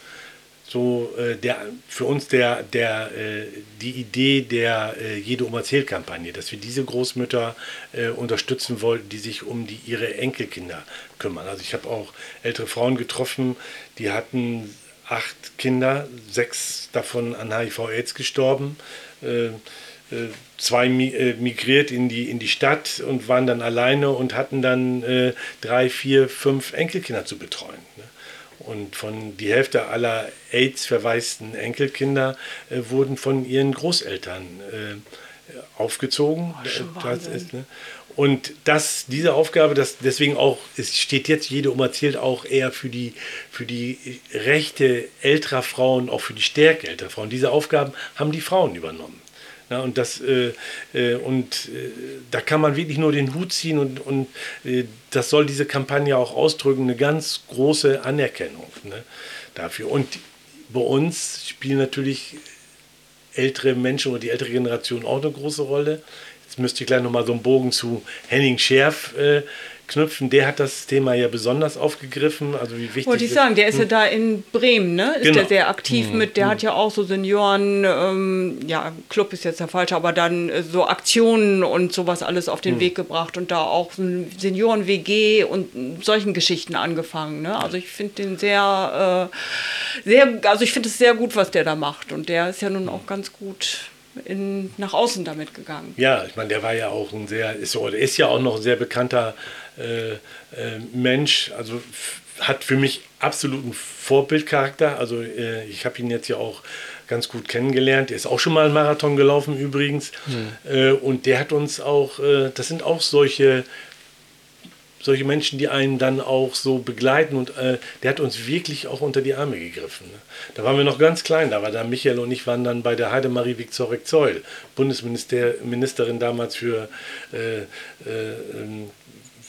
so äh, der, für uns der, der, äh, die Idee der äh, Jede Oma Zählt-Kampagne, dass wir diese Großmütter äh, unterstützen wollten, die sich um die, ihre Enkelkinder kümmern. Also ich habe auch ältere Frauen getroffen, die hatten acht Kinder, sechs davon an HIV-Aids gestorben. Äh, äh, zwei mi migriert in die, in die Stadt und waren dann alleine und hatten dann äh, drei, vier, fünf Enkelkinder zu betreuen. Ne? Und von die Hälfte aller AIDS-verwaisten Enkelkinder äh, wurden von ihren Großeltern äh, aufgezogen. schon das Wahnsinn. ist, ne? Und das, diese Aufgabe, das deswegen auch, es steht jetzt jede Oma zählt auch eher für die, für die Rechte älterer Frauen, auch für die Stärke älterer Frauen. Diese Aufgaben haben die Frauen übernommen. Ja, und das, äh, äh, und äh, da kann man wirklich nur den Hut ziehen und, und äh, das soll diese Kampagne auch ausdrücken, eine ganz große Anerkennung ne, dafür. Und bei uns spielen natürlich ältere Menschen oder die ältere Generation auch eine große Rolle. Jetzt müsste ich gleich nochmal so einen Bogen zu Henning Scherf äh, knüpfen. Der hat das Thema ja besonders aufgegriffen. Also wie wichtig Wollte ich sagen, der ist ja da in Bremen, ne? Ist Genau. der sehr aktiv mit, der hat ja auch so Senioren, ähm, ja, Club ist jetzt der falsche, aber dann äh, so Aktionen und sowas alles auf den Weg gebracht und da auch so ein Senioren-WG und äh, solchen Geschichten angefangen, ne? Also ich finde den sehr, äh, sehr, also ich finde es sehr gut, was der da macht und der ist ja nun auch ganz gut in, nach außen damit gegangen. Ja, ich meine, der war ja auch ein sehr, ist, oder ist ja auch noch ein sehr bekannter äh, äh, Mensch. Also hat für mich absoluten Vorbildcharakter. Also äh, ich habe ihn jetzt ja auch ganz gut kennengelernt. Er ist auch schon mal einen Marathon gelaufen übrigens. Äh, und der hat uns auch, äh, das sind auch solche solche Menschen, die einen dann auch so begleiten und äh, der hat uns wirklich auch unter die Arme gegriffen. Ne? Da waren wir noch ganz klein, da war da Michael und ich waren dann bei der Heidemarie Viktorek-Zeul, Bundesministerin damals für äh, äh, ähm,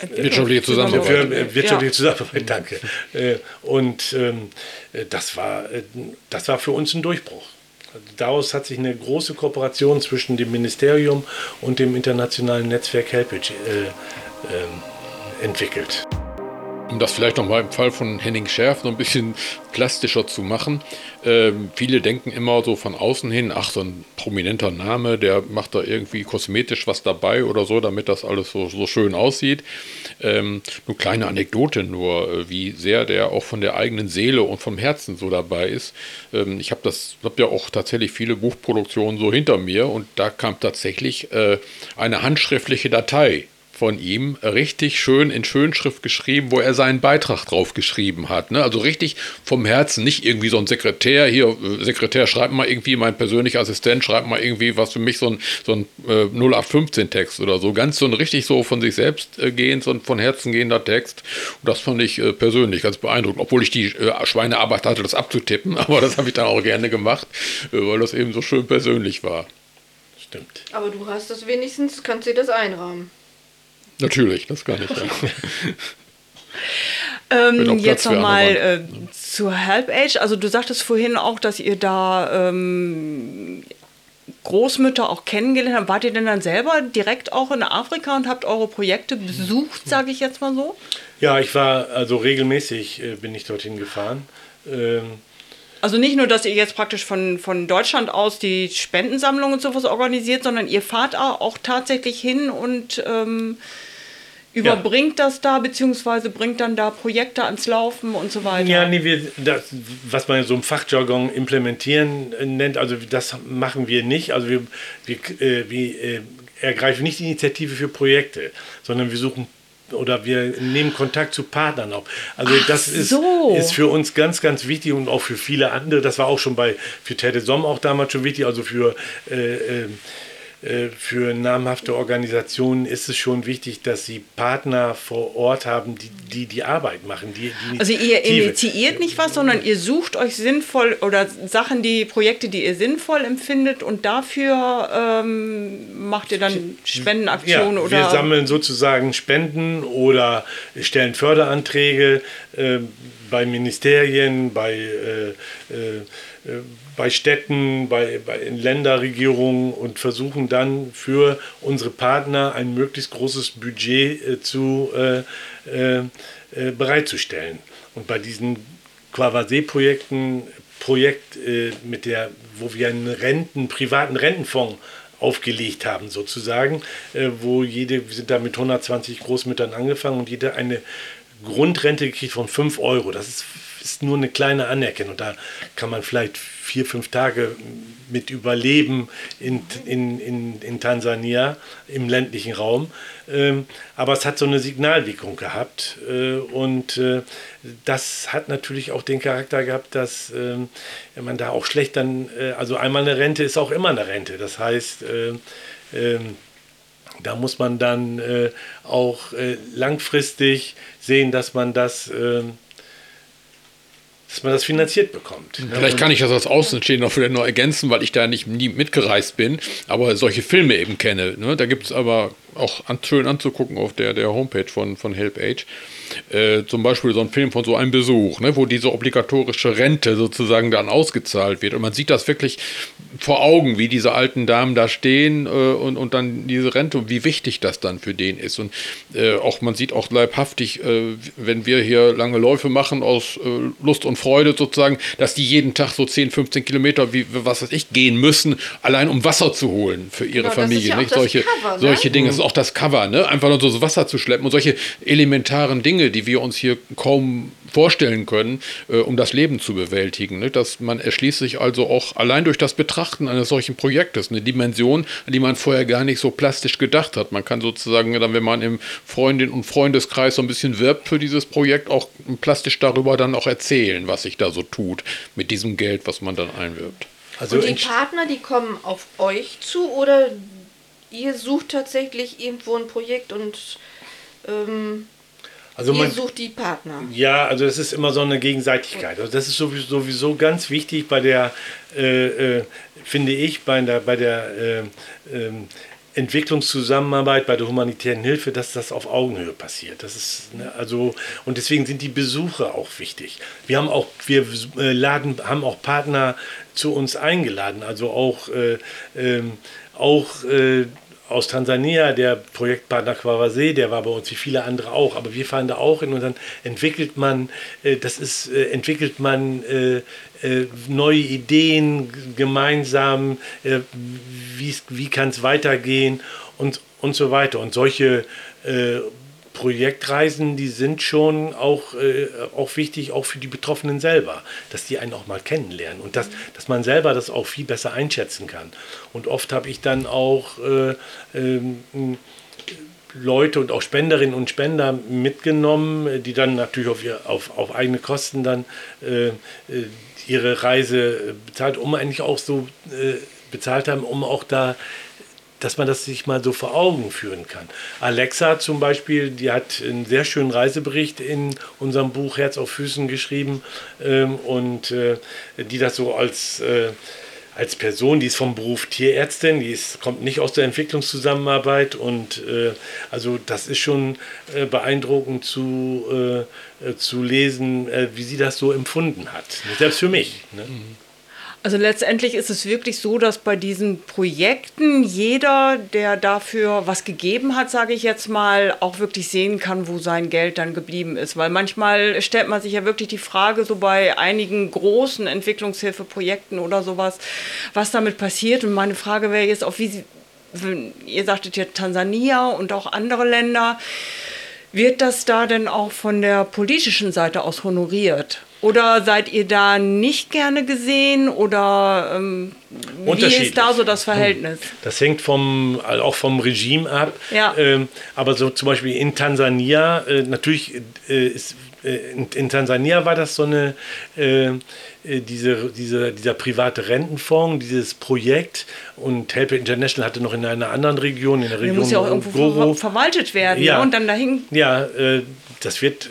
Wirtschaftliche Zusammenarbeit. für äh, wirtschaftliche. Zusammenarbeit, danke. Äh, und ähm, äh, das, war, äh, das war für uns ein Durchbruch. Daraus hat sich eine große Kooperation zwischen dem Ministerium und dem internationalen Netzwerk Helpage äh, ähm, entwickelt. Um das vielleicht nochmal im Fall von Henning Schärf noch ein bisschen plastischer zu machen. Ähm, viele denken immer so von außen hin, ach, so ein prominenter Name, der macht da irgendwie kosmetisch was dabei oder so, damit das alles so, so schön aussieht. Ähm, eine kleine Anekdote nur, äh, wie sehr der auch von der eigenen Seele und vom Herzen so dabei ist. Ähm, ich habe das, habe ja auch tatsächlich viele Buchproduktionen so hinter mir und da kam tatsächlich äh, eine handschriftliche Datei von ihm richtig schön in Schönschrift geschrieben, wo er seinen Beitrag drauf geschrieben hat. Ne? Also richtig vom Herzen, nicht irgendwie so ein Sekretär, hier, äh, Sekretär, schreib mal irgendwie, mein persönlicher Assistent, schreib mal irgendwie was für mich, so ein, so ein äh, 0815-Text oder so. Ganz so ein richtig so von sich selbst äh, gehend, so ein von Herzen gehender Text. Und das fand ich äh, persönlich ganz beeindruckend, obwohl ich die äh, Schweinearbeit hatte, das abzutippen, aber das habe ich dann auch gerne gemacht, äh, weil das eben so schön persönlich war. Stimmt. Aber du hast das wenigstens, kannst dir das einrahmen. Natürlich, das kann ich ja. Ähm, jetzt nochmal äh, zu Help Age. Also du sagtest vorhin auch, dass ihr da ähm, Großmütter auch kennengelernt habt. Wart ihr denn dann selber direkt auch in Afrika und habt eure Projekte besucht, sage ich jetzt mal so? Ja, ich war also regelmäßig äh, bin ich dorthin gefahren. Ähm, Also nicht nur, dass ihr jetzt praktisch von, von Deutschland aus die Spendensammlung und sowas organisiert, sondern ihr fahrt auch auch tatsächlich hin und ähm, überbringt das da, beziehungsweise bringt dann da Projekte ans Laufen und so weiter. Ja, nee, wir, das, was man so im Fachjargon implementieren nennt, also das machen wir nicht. Also wir, wir, äh, wir äh, ergreifen nicht die Initiative für Projekte, sondern wir suchen oder wir nehmen Kontakt zu Partnern auf. Also Ach das ist, so. ist für uns ganz, ganz wichtig und auch für viele andere. Das war auch schon bei für Tete Somm auch damals schon wichtig, also für äh, äh, für namhafte Organisationen ist es schon wichtig, dass sie Partner vor Ort haben, die die, die Arbeit machen. Die, die Also ihr initiiert nicht was, sondern ihr sucht euch sinnvoll oder Sachen, die Projekte, die ihr sinnvoll empfindet und dafür ähm, macht ihr dann Spendenaktionen ja, oder Wir sammeln sozusagen Spenden oder stellen Förderanträge äh, bei Ministerien, bei, äh, äh, äh, bei Städten, bei, bei Länderregierungen und versuchen dann für unsere Partner ein möglichst großes Budget äh, zu, äh, äh, äh, bereitzustellen. Und bei diesen Quavasee-Projekten, Projekt, äh, mit der, wo wir einen Renten, privaten Rentenfonds aufgelegt haben, sozusagen, äh, wo jede, wir sind da mit 120 Großmüttern angefangen und jede eine Grundrente gekriegt von 5 Euro. Das ist, ist nur eine kleine Anerkennung. Da kann man vielleicht vier, fünf Tage mit überleben in, in, in, in Tansania, im ländlichen Raum. Ähm, aber es hat so eine Signalwirkung gehabt. Äh, und äh, das hat natürlich auch den Charakter gehabt, dass ähm, man da auch schlecht dann, äh, also einmal eine Rente ist auch immer eine Rente. Das heißt, äh, ähm, da muss man dann äh, auch äh, langfristig sehen, dass man das, äh, dass man das finanziert bekommt. Vielleicht kann ich das als Außenstehender noch wieder nur ergänzen, weil ich da nicht nie mitgereist bin, aber solche Filme eben kenne. Ne? Da gibt es aber auch an, schön anzugucken auf der, der Homepage von, von HelpAge. Äh, zum Beispiel so ein Film von so einem Besuch, ne, wo diese obligatorische Rente sozusagen dann ausgezahlt wird. Und man sieht das wirklich vor Augen, wie diese alten Damen da stehen äh, und, und dann diese Rente und wie wichtig das dann für den ist. Und äh, auch man sieht auch leibhaftig, äh, wenn wir hier lange Läufe machen aus äh, Lust und Freude sozusagen, dass die jeden Tag so 10, 15 Kilometer, wie was weiß ich, gehen müssen, allein um Wasser zu holen für ihre Genau, Familie. ja nicht? Solche, Cover, ne? solche Dinge, das ist auch das Cover, ne? einfach nur so das Wasser zu schleppen und solche elementaren Dinge, die wir uns hier kaum vorstellen können, äh, um das Leben zu bewältigen. Ne? Dass man erschließt sich also auch allein durch das Betrachten eines solchen Projektes eine Dimension, an die man vorher gar nicht so plastisch gedacht hat. Man kann sozusagen dann, wenn man im Freundin- und Freundeskreis so ein bisschen wirbt für dieses Projekt, auch plastisch darüber dann auch erzählen, was sich da so tut mit diesem Geld, was man dann einwirbt. Also und die Partner, die kommen auf euch zu oder ihr sucht tatsächlich irgendwo ein Projekt und ähm, also ihr man, sucht die Partner. Ja, also das ist immer so eine Gegenseitigkeit. Also das ist sowieso, sowieso ganz wichtig bei der, äh, äh, finde ich, bei der, bei der äh, ähm, Entwicklungszusammenarbeit, bei der humanitären Hilfe, dass das auf Augenhöhe passiert. Das ist ne, also und deswegen sind die Besuche auch wichtig. Wir haben auch, wir äh, laden, haben auch Partner zu uns eingeladen, also auch äh, ähm, auch äh, aus Tansania, der Projektpartner Quavasee, der war bei uns wie viele andere auch, aber wir fahren da auch hin und dann entwickelt man, äh, das ist, äh, entwickelt man äh, neue Ideen gemeinsam, wie's- wie kann es weitergehen und, und so weiter. Und solche Projektreisen, die sind schon auch, äh, auch wichtig, auch für die Betroffenen selber, dass die einen auch mal kennenlernen und dass, dass man selber das auch viel besser einschätzen kann. Und oft habe ich dann auch äh, ähm, Leute und auch Spenderinnen und Spender mitgenommen, die dann natürlich auf, ihr, auf, auf eigene Kosten dann äh, äh, ihre Reise bezahlt, um eigentlich auch so äh, bezahlt haben, um auch da dass man das sich mal so vor Augen führen kann. Alexa zum Beispiel, die hat einen sehr schönen Reisebericht in unserem Buch Herz auf Füßen geschrieben ähm, und äh, die das so als, äh, als Person, die ist vom Beruf Tierärztin, die ist, kommt nicht aus der Entwicklungszusammenarbeit und äh, also das ist schon äh, beeindruckend zu, äh, äh, zu lesen, wie sie das so empfunden hat. Selbst für mich. Ne? Also letztendlich ist es wirklich so, dass bei diesen Projekten jeder, der dafür was gegeben hat, sage ich jetzt mal, auch wirklich sehen kann, wo sein Geld dann geblieben ist. Weil manchmal stellt man sich ja wirklich die Frage, so bei einigen großen Entwicklungshilfeprojekten oder sowas, was damit passiert. Und meine Frage wäre jetzt auch, wie ihr sagtet ja Tansania und auch andere Länder, wird das da denn auch von der politischen Seite aus honoriert? Oder seid ihr da nicht gerne gesehen oder ähm, wie ist da so das Verhältnis? Das hängt vom, also auch vom Regime ab. Ja. Ähm, aber so zum Beispiel in Tansania, äh, natürlich äh, ist, äh, in, in Tansania war das so eine, äh, äh, diese, diese, dieser private Rentenfonds, dieses Projekt und Help International hatte noch in einer anderen Region, in der Der Region muss ja auch irgendwo Goro, ver verwaltet werden Ja. ne? und dann dahin. ja, äh, das wird,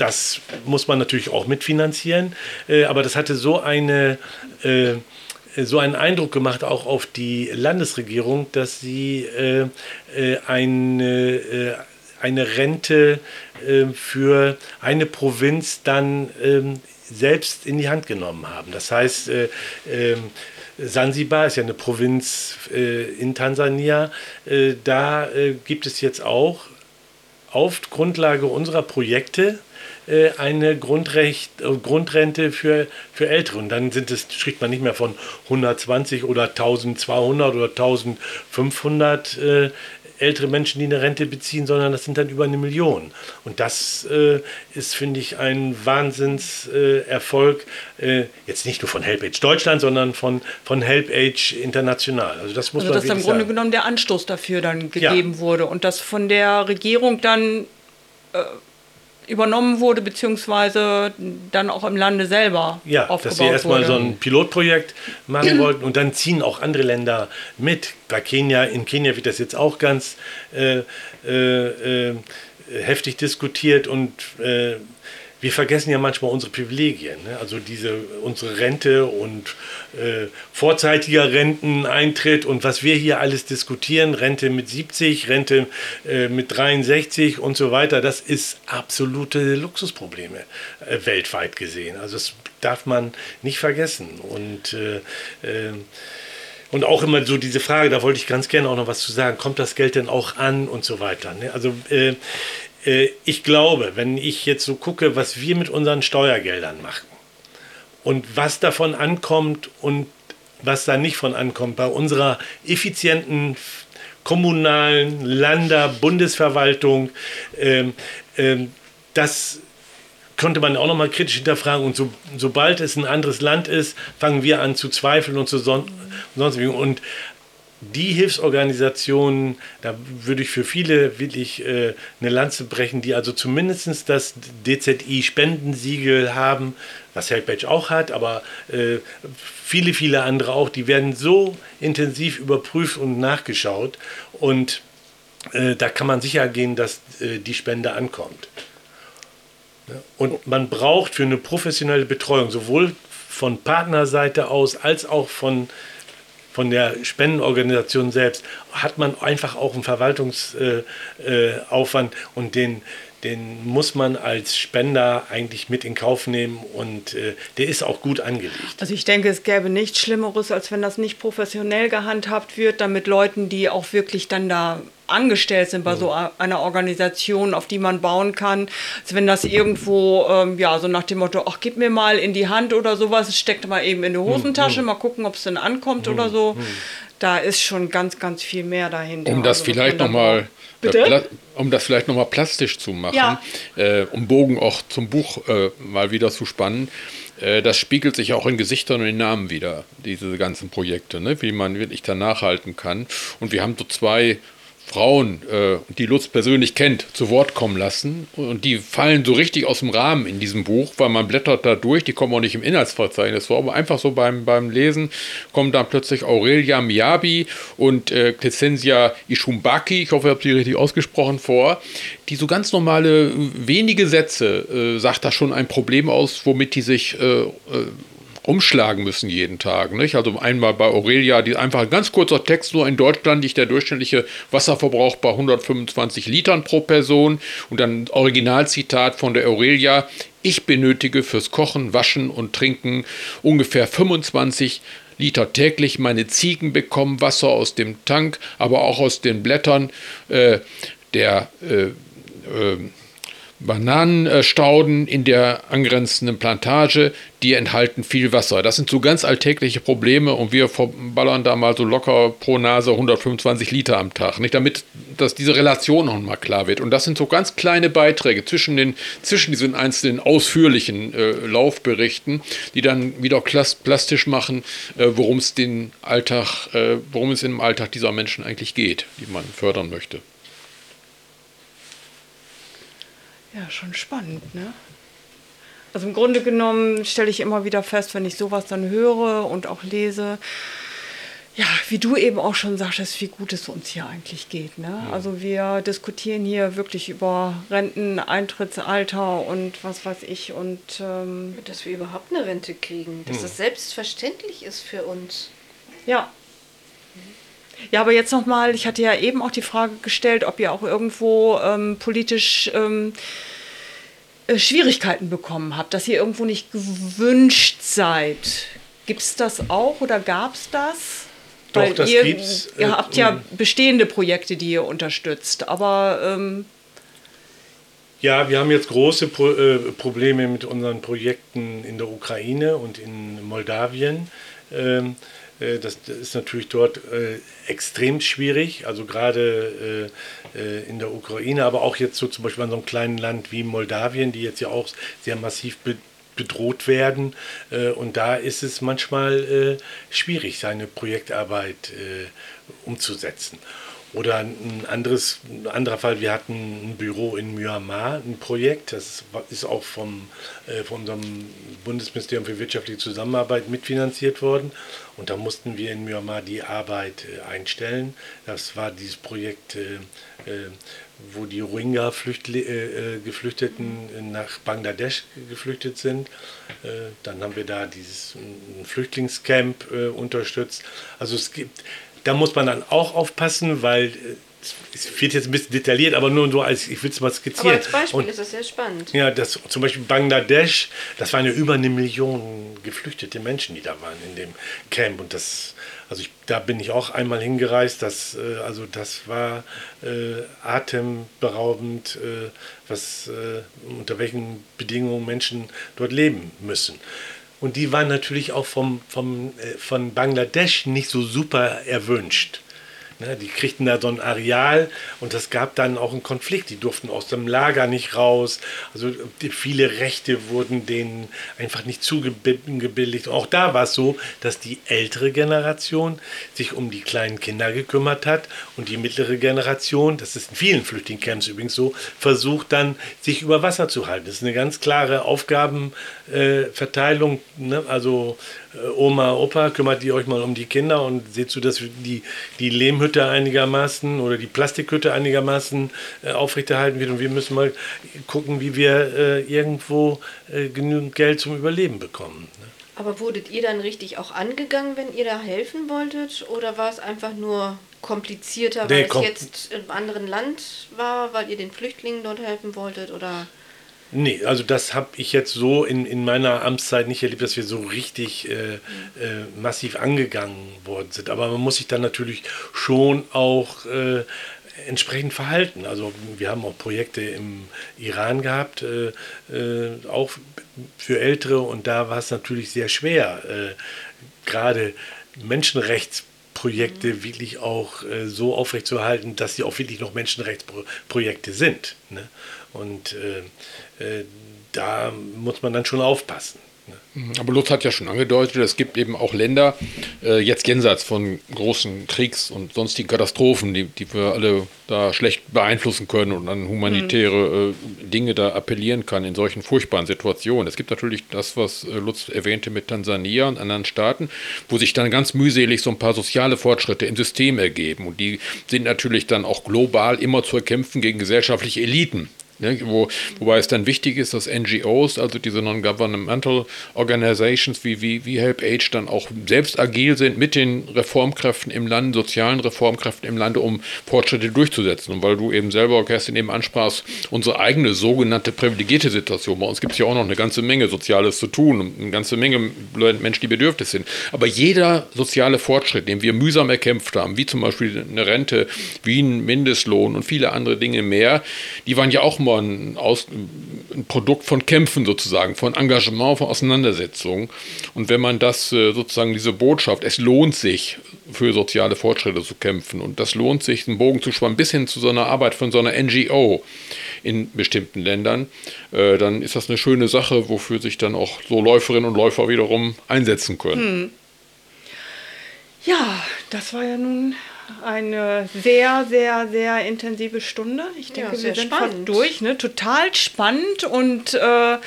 das muss man natürlich auch mitfinanzieren, äh, aber das hatte so eine äh, so einen Eindruck gemacht, auch auf die Landesregierung, dass sie äh, eine, eine Rente für eine Provinz dann ähm, selbst in die Hand genommen haben. Das heißt, äh, ähm, Sansibar ist ja eine Provinz in Tansania. Da gibt es jetzt auch auf Grundlage unserer Projekte äh, eine Grundrecht, äh, Grundrente für, für Ältere. Und dann sind es, spricht man nicht mehr von 120 oder 1200 oder 1500 äh, ältere Menschen, die eine Rente beziehen, sondern das sind dann über eine Million. Und das äh, ist, finde ich, ein Wahnsinnserfolg. Äh, äh, jetzt nicht nur von HelpAge Deutschland, sondern von, von HelpAge international. Also das muss Also man dass im Grunde sagen. genommen der Anstoß dafür dann Ja. gegeben wurde und das von der Regierung dann äh, übernommen wurde, beziehungsweise dann auch im Lande selber Ja, aufgebaut dass sie erstmal so ein Pilotprojekt machen wollten und dann ziehen auch andere Länder mit. Bei Kenia, in Kenia wird das jetzt auch ganz äh, äh, äh, heftig diskutiert und äh, wir vergessen ja manchmal unsere Privilegien. Ne? Also diese, unsere Rente und äh, vorzeitiger Renteneintritt und was wir hier alles diskutieren, Rente mit 70, Rente äh, mit 63 und so weiter, das ist absolute Luxusprobleme äh, weltweit gesehen. Also das darf man nicht vergessen. Und äh, äh, und auch immer so diese Frage, da wollte ich ganz gerne auch noch was zu sagen, kommt das Geld denn auch an und so weiter. Ne? Also äh, ich glaube, wenn ich jetzt so gucke, was wir mit unseren Steuergeldern machen und was davon ankommt und was da nicht von ankommt, bei unserer effizienten kommunalen Lander, Bundesverwaltung, ähm, ähm, das konnte man auch noch mal kritisch hinterfragen. Und so, sobald es ein anderes Land ist, fangen wir an zu zweifeln und zu son sonst. Und die Hilfsorganisationen, da würde ich für viele wirklich äh, eine Lanze brechen, die also zumindest das DZI-Spendensiegel haben, was HelpAge auch hat, aber äh, viele, viele andere auch, die werden so intensiv überprüft und nachgeschaut. Und äh, da kann man sicher gehen, dass äh, die Spende ankommt. Und man braucht für eine professionelle Betreuung sowohl von Partnerseite aus als auch von, von der Spendenorganisation selbst, hat man einfach auch einen Verwaltungsaufwand äh, Aufwand und den, den muss man als Spender eigentlich mit in Kauf nehmen und äh, der ist auch gut angelegt. Also ich denke, es gäbe nichts Schlimmeres, als wenn das nicht professionell gehandhabt wird, damit Leuten, die auch wirklich dann da angestellt sind bei so einer Organisation, auf die man bauen kann, als wenn das irgendwo, ähm, ja, so nach dem Motto, ach, gib mir mal in die Hand oder sowas, steckt mal eben in die Hosentasche, mal gucken, ob es denn ankommt oder so. Da ist schon ganz, ganz viel mehr dahinter. Um das Also, vielleicht nochmal braucht. Bitte? um das vielleicht noch mal plastisch zu machen, Ja. äh, um Bogen auch zum Buch äh, mal wieder zu spannen, äh, das spiegelt sich auch in Gesichtern und in Namen wieder, diese ganzen Projekte, ne? wie man wirklich da nachhalten kann. Und wir haben so zwei Frauen, äh, die Lutz persönlich kennt, zu Wort kommen lassen. Und die fallen so richtig aus dem Rahmen in diesem Buch, weil man blättert da durch, die kommen auch nicht im Inhaltsverzeichnis vor, aber einfach so beim, beim Lesen kommen dann plötzlich Aurelia Miyabi und äh, Crescencia Ishumbaki, ich hoffe, ich habe sie richtig ausgesprochen, vor, die so ganz normale, wenige Sätze, äh, sagt da schon ein Problem aus, womit die sich äh, äh, umschlagen müssen jeden Tag. Nicht? Also einmal bei Aurelia, die einfach ein ganz kurzer Text, nur in Deutschland liegt der durchschnittliche Wasserverbrauch bei 125 Litern pro Person und dann Originalzitat von der Aurelia. Ich benötige fürs Kochen, Waschen und Trinken ungefähr 25 Liter täglich. Meine Ziegen bekommen Wasser aus dem Tank, aber auch aus den Blättern äh, der äh, äh, Bananenstauden in der angrenzenden Plantage, die enthalten viel Wasser. Das sind so ganz alltägliche Probleme und wir verballern da mal so locker pro Nase 125 Liter am Tag. Nicht damit, dass diese Relation noch mal klar wird. Und das sind so ganz kleine Beiträge zwischen, den, zwischen diesen einzelnen ausführlichen äh, Laufberichten, die dann wieder plastisch machen, äh, worum es den Alltag, äh, worum es im Alltag dieser Menschen eigentlich geht, die man fördern möchte. Ja, schon spannend, ne? Also im Grunde genommen stelle ich immer wieder fest, wenn ich sowas dann höre und auch lese, ja, wie du eben auch schon sagtest, wie gut es uns hier eigentlich geht. Ne? Ja. Also wir diskutieren hier wirklich über Renteneintrittsalter und was weiß ich und ähm dass wir überhaupt eine Rente kriegen, dass hm. das selbstverständlich ist für uns. Ja. Ja, aber jetzt nochmal, ich hatte ja eben auch die Frage gestellt, ob ihr auch irgendwo ähm, politisch ähm, äh, Schwierigkeiten bekommen habt, dass ihr irgendwo nicht gewünscht seid. Gibt es das auch oder gab es das? Doch, Weil das ihr, gibt's. Ihr äh, habt ja bestehende Projekte, die ihr unterstützt, aber... Ähm, ja, wir haben jetzt große Pro äh, Probleme mit unseren Projekten in der Ukraine und in Moldawien. Ähm, äh, das ist natürlich dort äh, extrem schwierig, also gerade äh, in der Ukraine, aber auch jetzt so zum Beispiel an so einem kleinen Land wie Moldawien, die jetzt ja auch sehr massiv bedroht werden. Und da ist es manchmal schwierig, seine Projektarbeit umzusetzen. Oder ein, anderes, ein anderer Fall, wir hatten ein Büro in Myanmar, ein Projekt, das ist auch vom, äh, von unserem Bundesministerium für wirtschaftliche Zusammenarbeit mitfinanziert worden. Und da mussten wir in Myanmar die Arbeit äh, einstellen. Das war dieses Projekt, äh, äh wo die Rohingya-Geflüchteten äh, äh, nach Bangladesch geflüchtet sind. dann haben wir da dieses Flüchtlingscamp unterstützt. Also es gibt da muss man dann auch aufpassen, weil äh, es wird jetzt ein bisschen detailliert, aber nur so als, ich will es mal skizzieren. Aber als Beispiel und, ist das sehr spannend. Ja, das, zum Beispiel Bangladesch, das waren ja über eine Million geflüchtete Menschen, die da waren in dem Camp. Und das, also ich, da bin ich auch einmal hingereist, das, äh, also das war äh, atemberaubend, äh, was, äh, unter welchen Bedingungen Menschen dort leben müssen. Und die waren natürlich auch vom, vom, äh, von Bangladesch nicht so super erwünscht. Ne, die kriegten da so ein Areal und das gab dann auch einen Konflikt. Die durften aus dem Lager nicht raus. Also viele Rechte wurden denen einfach nicht zugebilligt. Auch da war es so, dass die ältere Generation sich um die kleinen Kinder gekümmert hat und die mittlere Generation, das ist in vielen Flüchtlingscamps übrigens so, versucht dann, sich über Wasser zu halten. Das ist eine ganz klare Aufgabenverteilung. Äh, ne? Also Oma, Opa, kümmert ihr euch mal um die Kinder und seht zu, dass die, die Lehmhütte einigermaßen oder die Plastikhütte einigermaßen äh, aufrechterhalten wird. Und wir müssen mal gucken, wie wir äh, irgendwo äh, genügend Geld zum Überleben bekommen. Ne? Aber wurdet ihr dann richtig auch angegangen, wenn ihr da helfen wolltet? Oder war es einfach nur komplizierter, weil nee, es jetzt im anderen Land war, weil ihr den Flüchtlingen dort helfen wolltet? Oder? Nee, also das habe ich jetzt so in, in meiner Amtszeit nicht erlebt, dass wir so richtig äh, äh, massiv angegangen worden sind. Aber man muss sich dann natürlich schon auch äh, entsprechend verhalten. Also wir haben auch Projekte im Iran gehabt, äh, äh, auch für Ältere und da war es natürlich sehr schwer, äh, gerade Menschenrechtsprojekte mhm. wirklich auch so aufrechtzuerhalten, dass sie auch wirklich noch Menschenrechtsprojekte sind. Ne? Und äh, da muss man dann schon aufpassen. Ne? Aber Lutz hat ja schon angedeutet, es gibt eben auch Länder, äh, jetzt jenseits von großen Kriegs- und sonstigen Katastrophen, die, die wir alle da schlecht beeinflussen können und an humanitäre äh, Dinge da appellieren kann in solchen furchtbaren Situationen. Es gibt natürlich das, was äh, Lutz erwähnte mit Tansania und anderen Staaten, wo sich dann ganz mühselig so ein paar soziale Fortschritte im System ergeben. Und die sind natürlich dann auch global immer zu erkämpfen gegen gesellschaftliche Eliten. Ne, wo, wobei es dann wichtig ist, dass NGOs, also diese Non-Governmental Organizations wie, wie, wie HelpAge, dann auch selbst agil sind mit den Reformkräften im Land, sozialen Reformkräften im Lande, um Fortschritte durchzusetzen. Und weil du eben selber, Kerstin, eben ansprachst, unsere eigene sogenannte privilegierte Situation. Bei uns gibt es ja auch noch eine ganze Menge Soziales zu tun und eine ganze Menge Menschen, die bedürftig sind. Aber jeder soziale Fortschritt, den wir mühsam erkämpft haben, wie zum Beispiel eine Rente, wie ein Mindestlohn und viele andere Dinge mehr, die waren ja auch mal immer ein, Aus, ein, Produkt von Kämpfen sozusagen, von Engagement, von Auseinandersetzung. Und wenn man das äh, sozusagen, diese Botschaft, es lohnt sich, für soziale Fortschritte zu kämpfen. Und das lohnt sich, einen Bogen zu spannen, bis hin zu so einer Arbeit von so einer NGO in bestimmten Ländern. Äh, dann ist das eine schöne Sache, wofür sich dann auch so Läuferinnen und Läufer wiederum einsetzen können. Hm. Ja, das war ja nun eine sehr, sehr, sehr intensive Stunde. Ich denke, ja, wir sind spannend. fast durch. Ne? Total spannend und äh,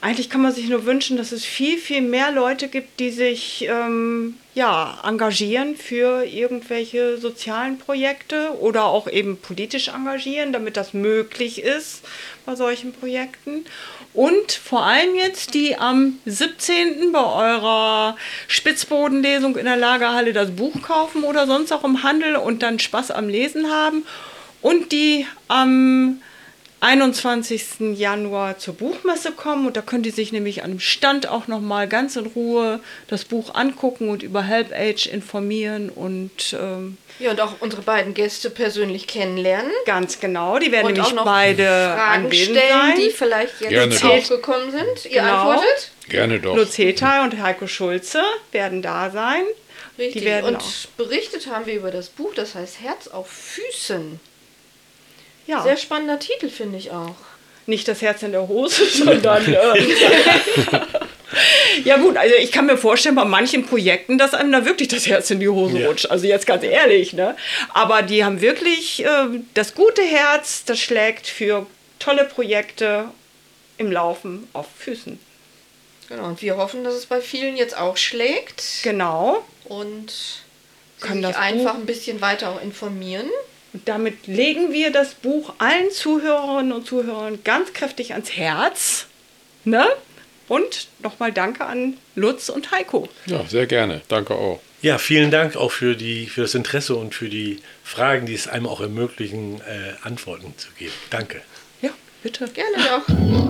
eigentlich kann man sich nur wünschen, dass es viel, viel mehr Leute gibt, die sich ähm, ja, engagieren für irgendwelche sozialen Projekte oder auch eben politisch engagieren, damit das möglich ist bei solchen Projekten. Und vor allem jetzt, die am 17. bei eurer Spitzbodenlesung in der Lagerhalle das Buch kaufen oder sonst auch im Handel und dann Spaß am Lesen haben. Und die am 21. Januar zur Buchmesse kommen und da können die sich nämlich an dem Stand auch noch mal ganz in Ruhe das Buch angucken und über HelpAge informieren und ähm, ja und auch unsere beiden Gäste persönlich kennenlernen. Ganz genau, die werden und nämlich beide Fragen anwesend stellen, sein. die vielleicht jetzt Gerne aufgekommen sind. Ihr genau. antwortet? Gerne doch. Lutz Hetay und Heiko Schulze werden da sein. Richtig. und berichtet haben wir über das Buch, das heißt Herz auf Füßen. Ja. Sehr spannender Titel, finde ich auch. Nicht das Herz in der Hose, sondern. Äh, ja, gut, also ich kann mir vorstellen, bei manchen Projekten, dass einem da wirklich das Herz in die Hose ja. rutscht. Also jetzt ganz ehrlich, ne? Aber die haben wirklich äh, das gute Herz, das schlägt für tolle Projekte im Laufen auf Füßen. Genau, und wir hoffen, dass es bei vielen jetzt auch schlägt. Genau. Und können sich einfach ein bisschen weiter auch informieren. Und damit legen wir das Buch allen Zuhörerinnen und Zuhörern ganz kräftig ans Herz. Ne? Und nochmal danke an Lutz und Heiko. Ja, sehr gerne. Danke auch. Ja, vielen Dank auch für, die, für das Interesse und für die Fragen, die es einem auch ermöglichen, äh, Antworten zu geben. Danke. Ja, bitte. Gerne doch.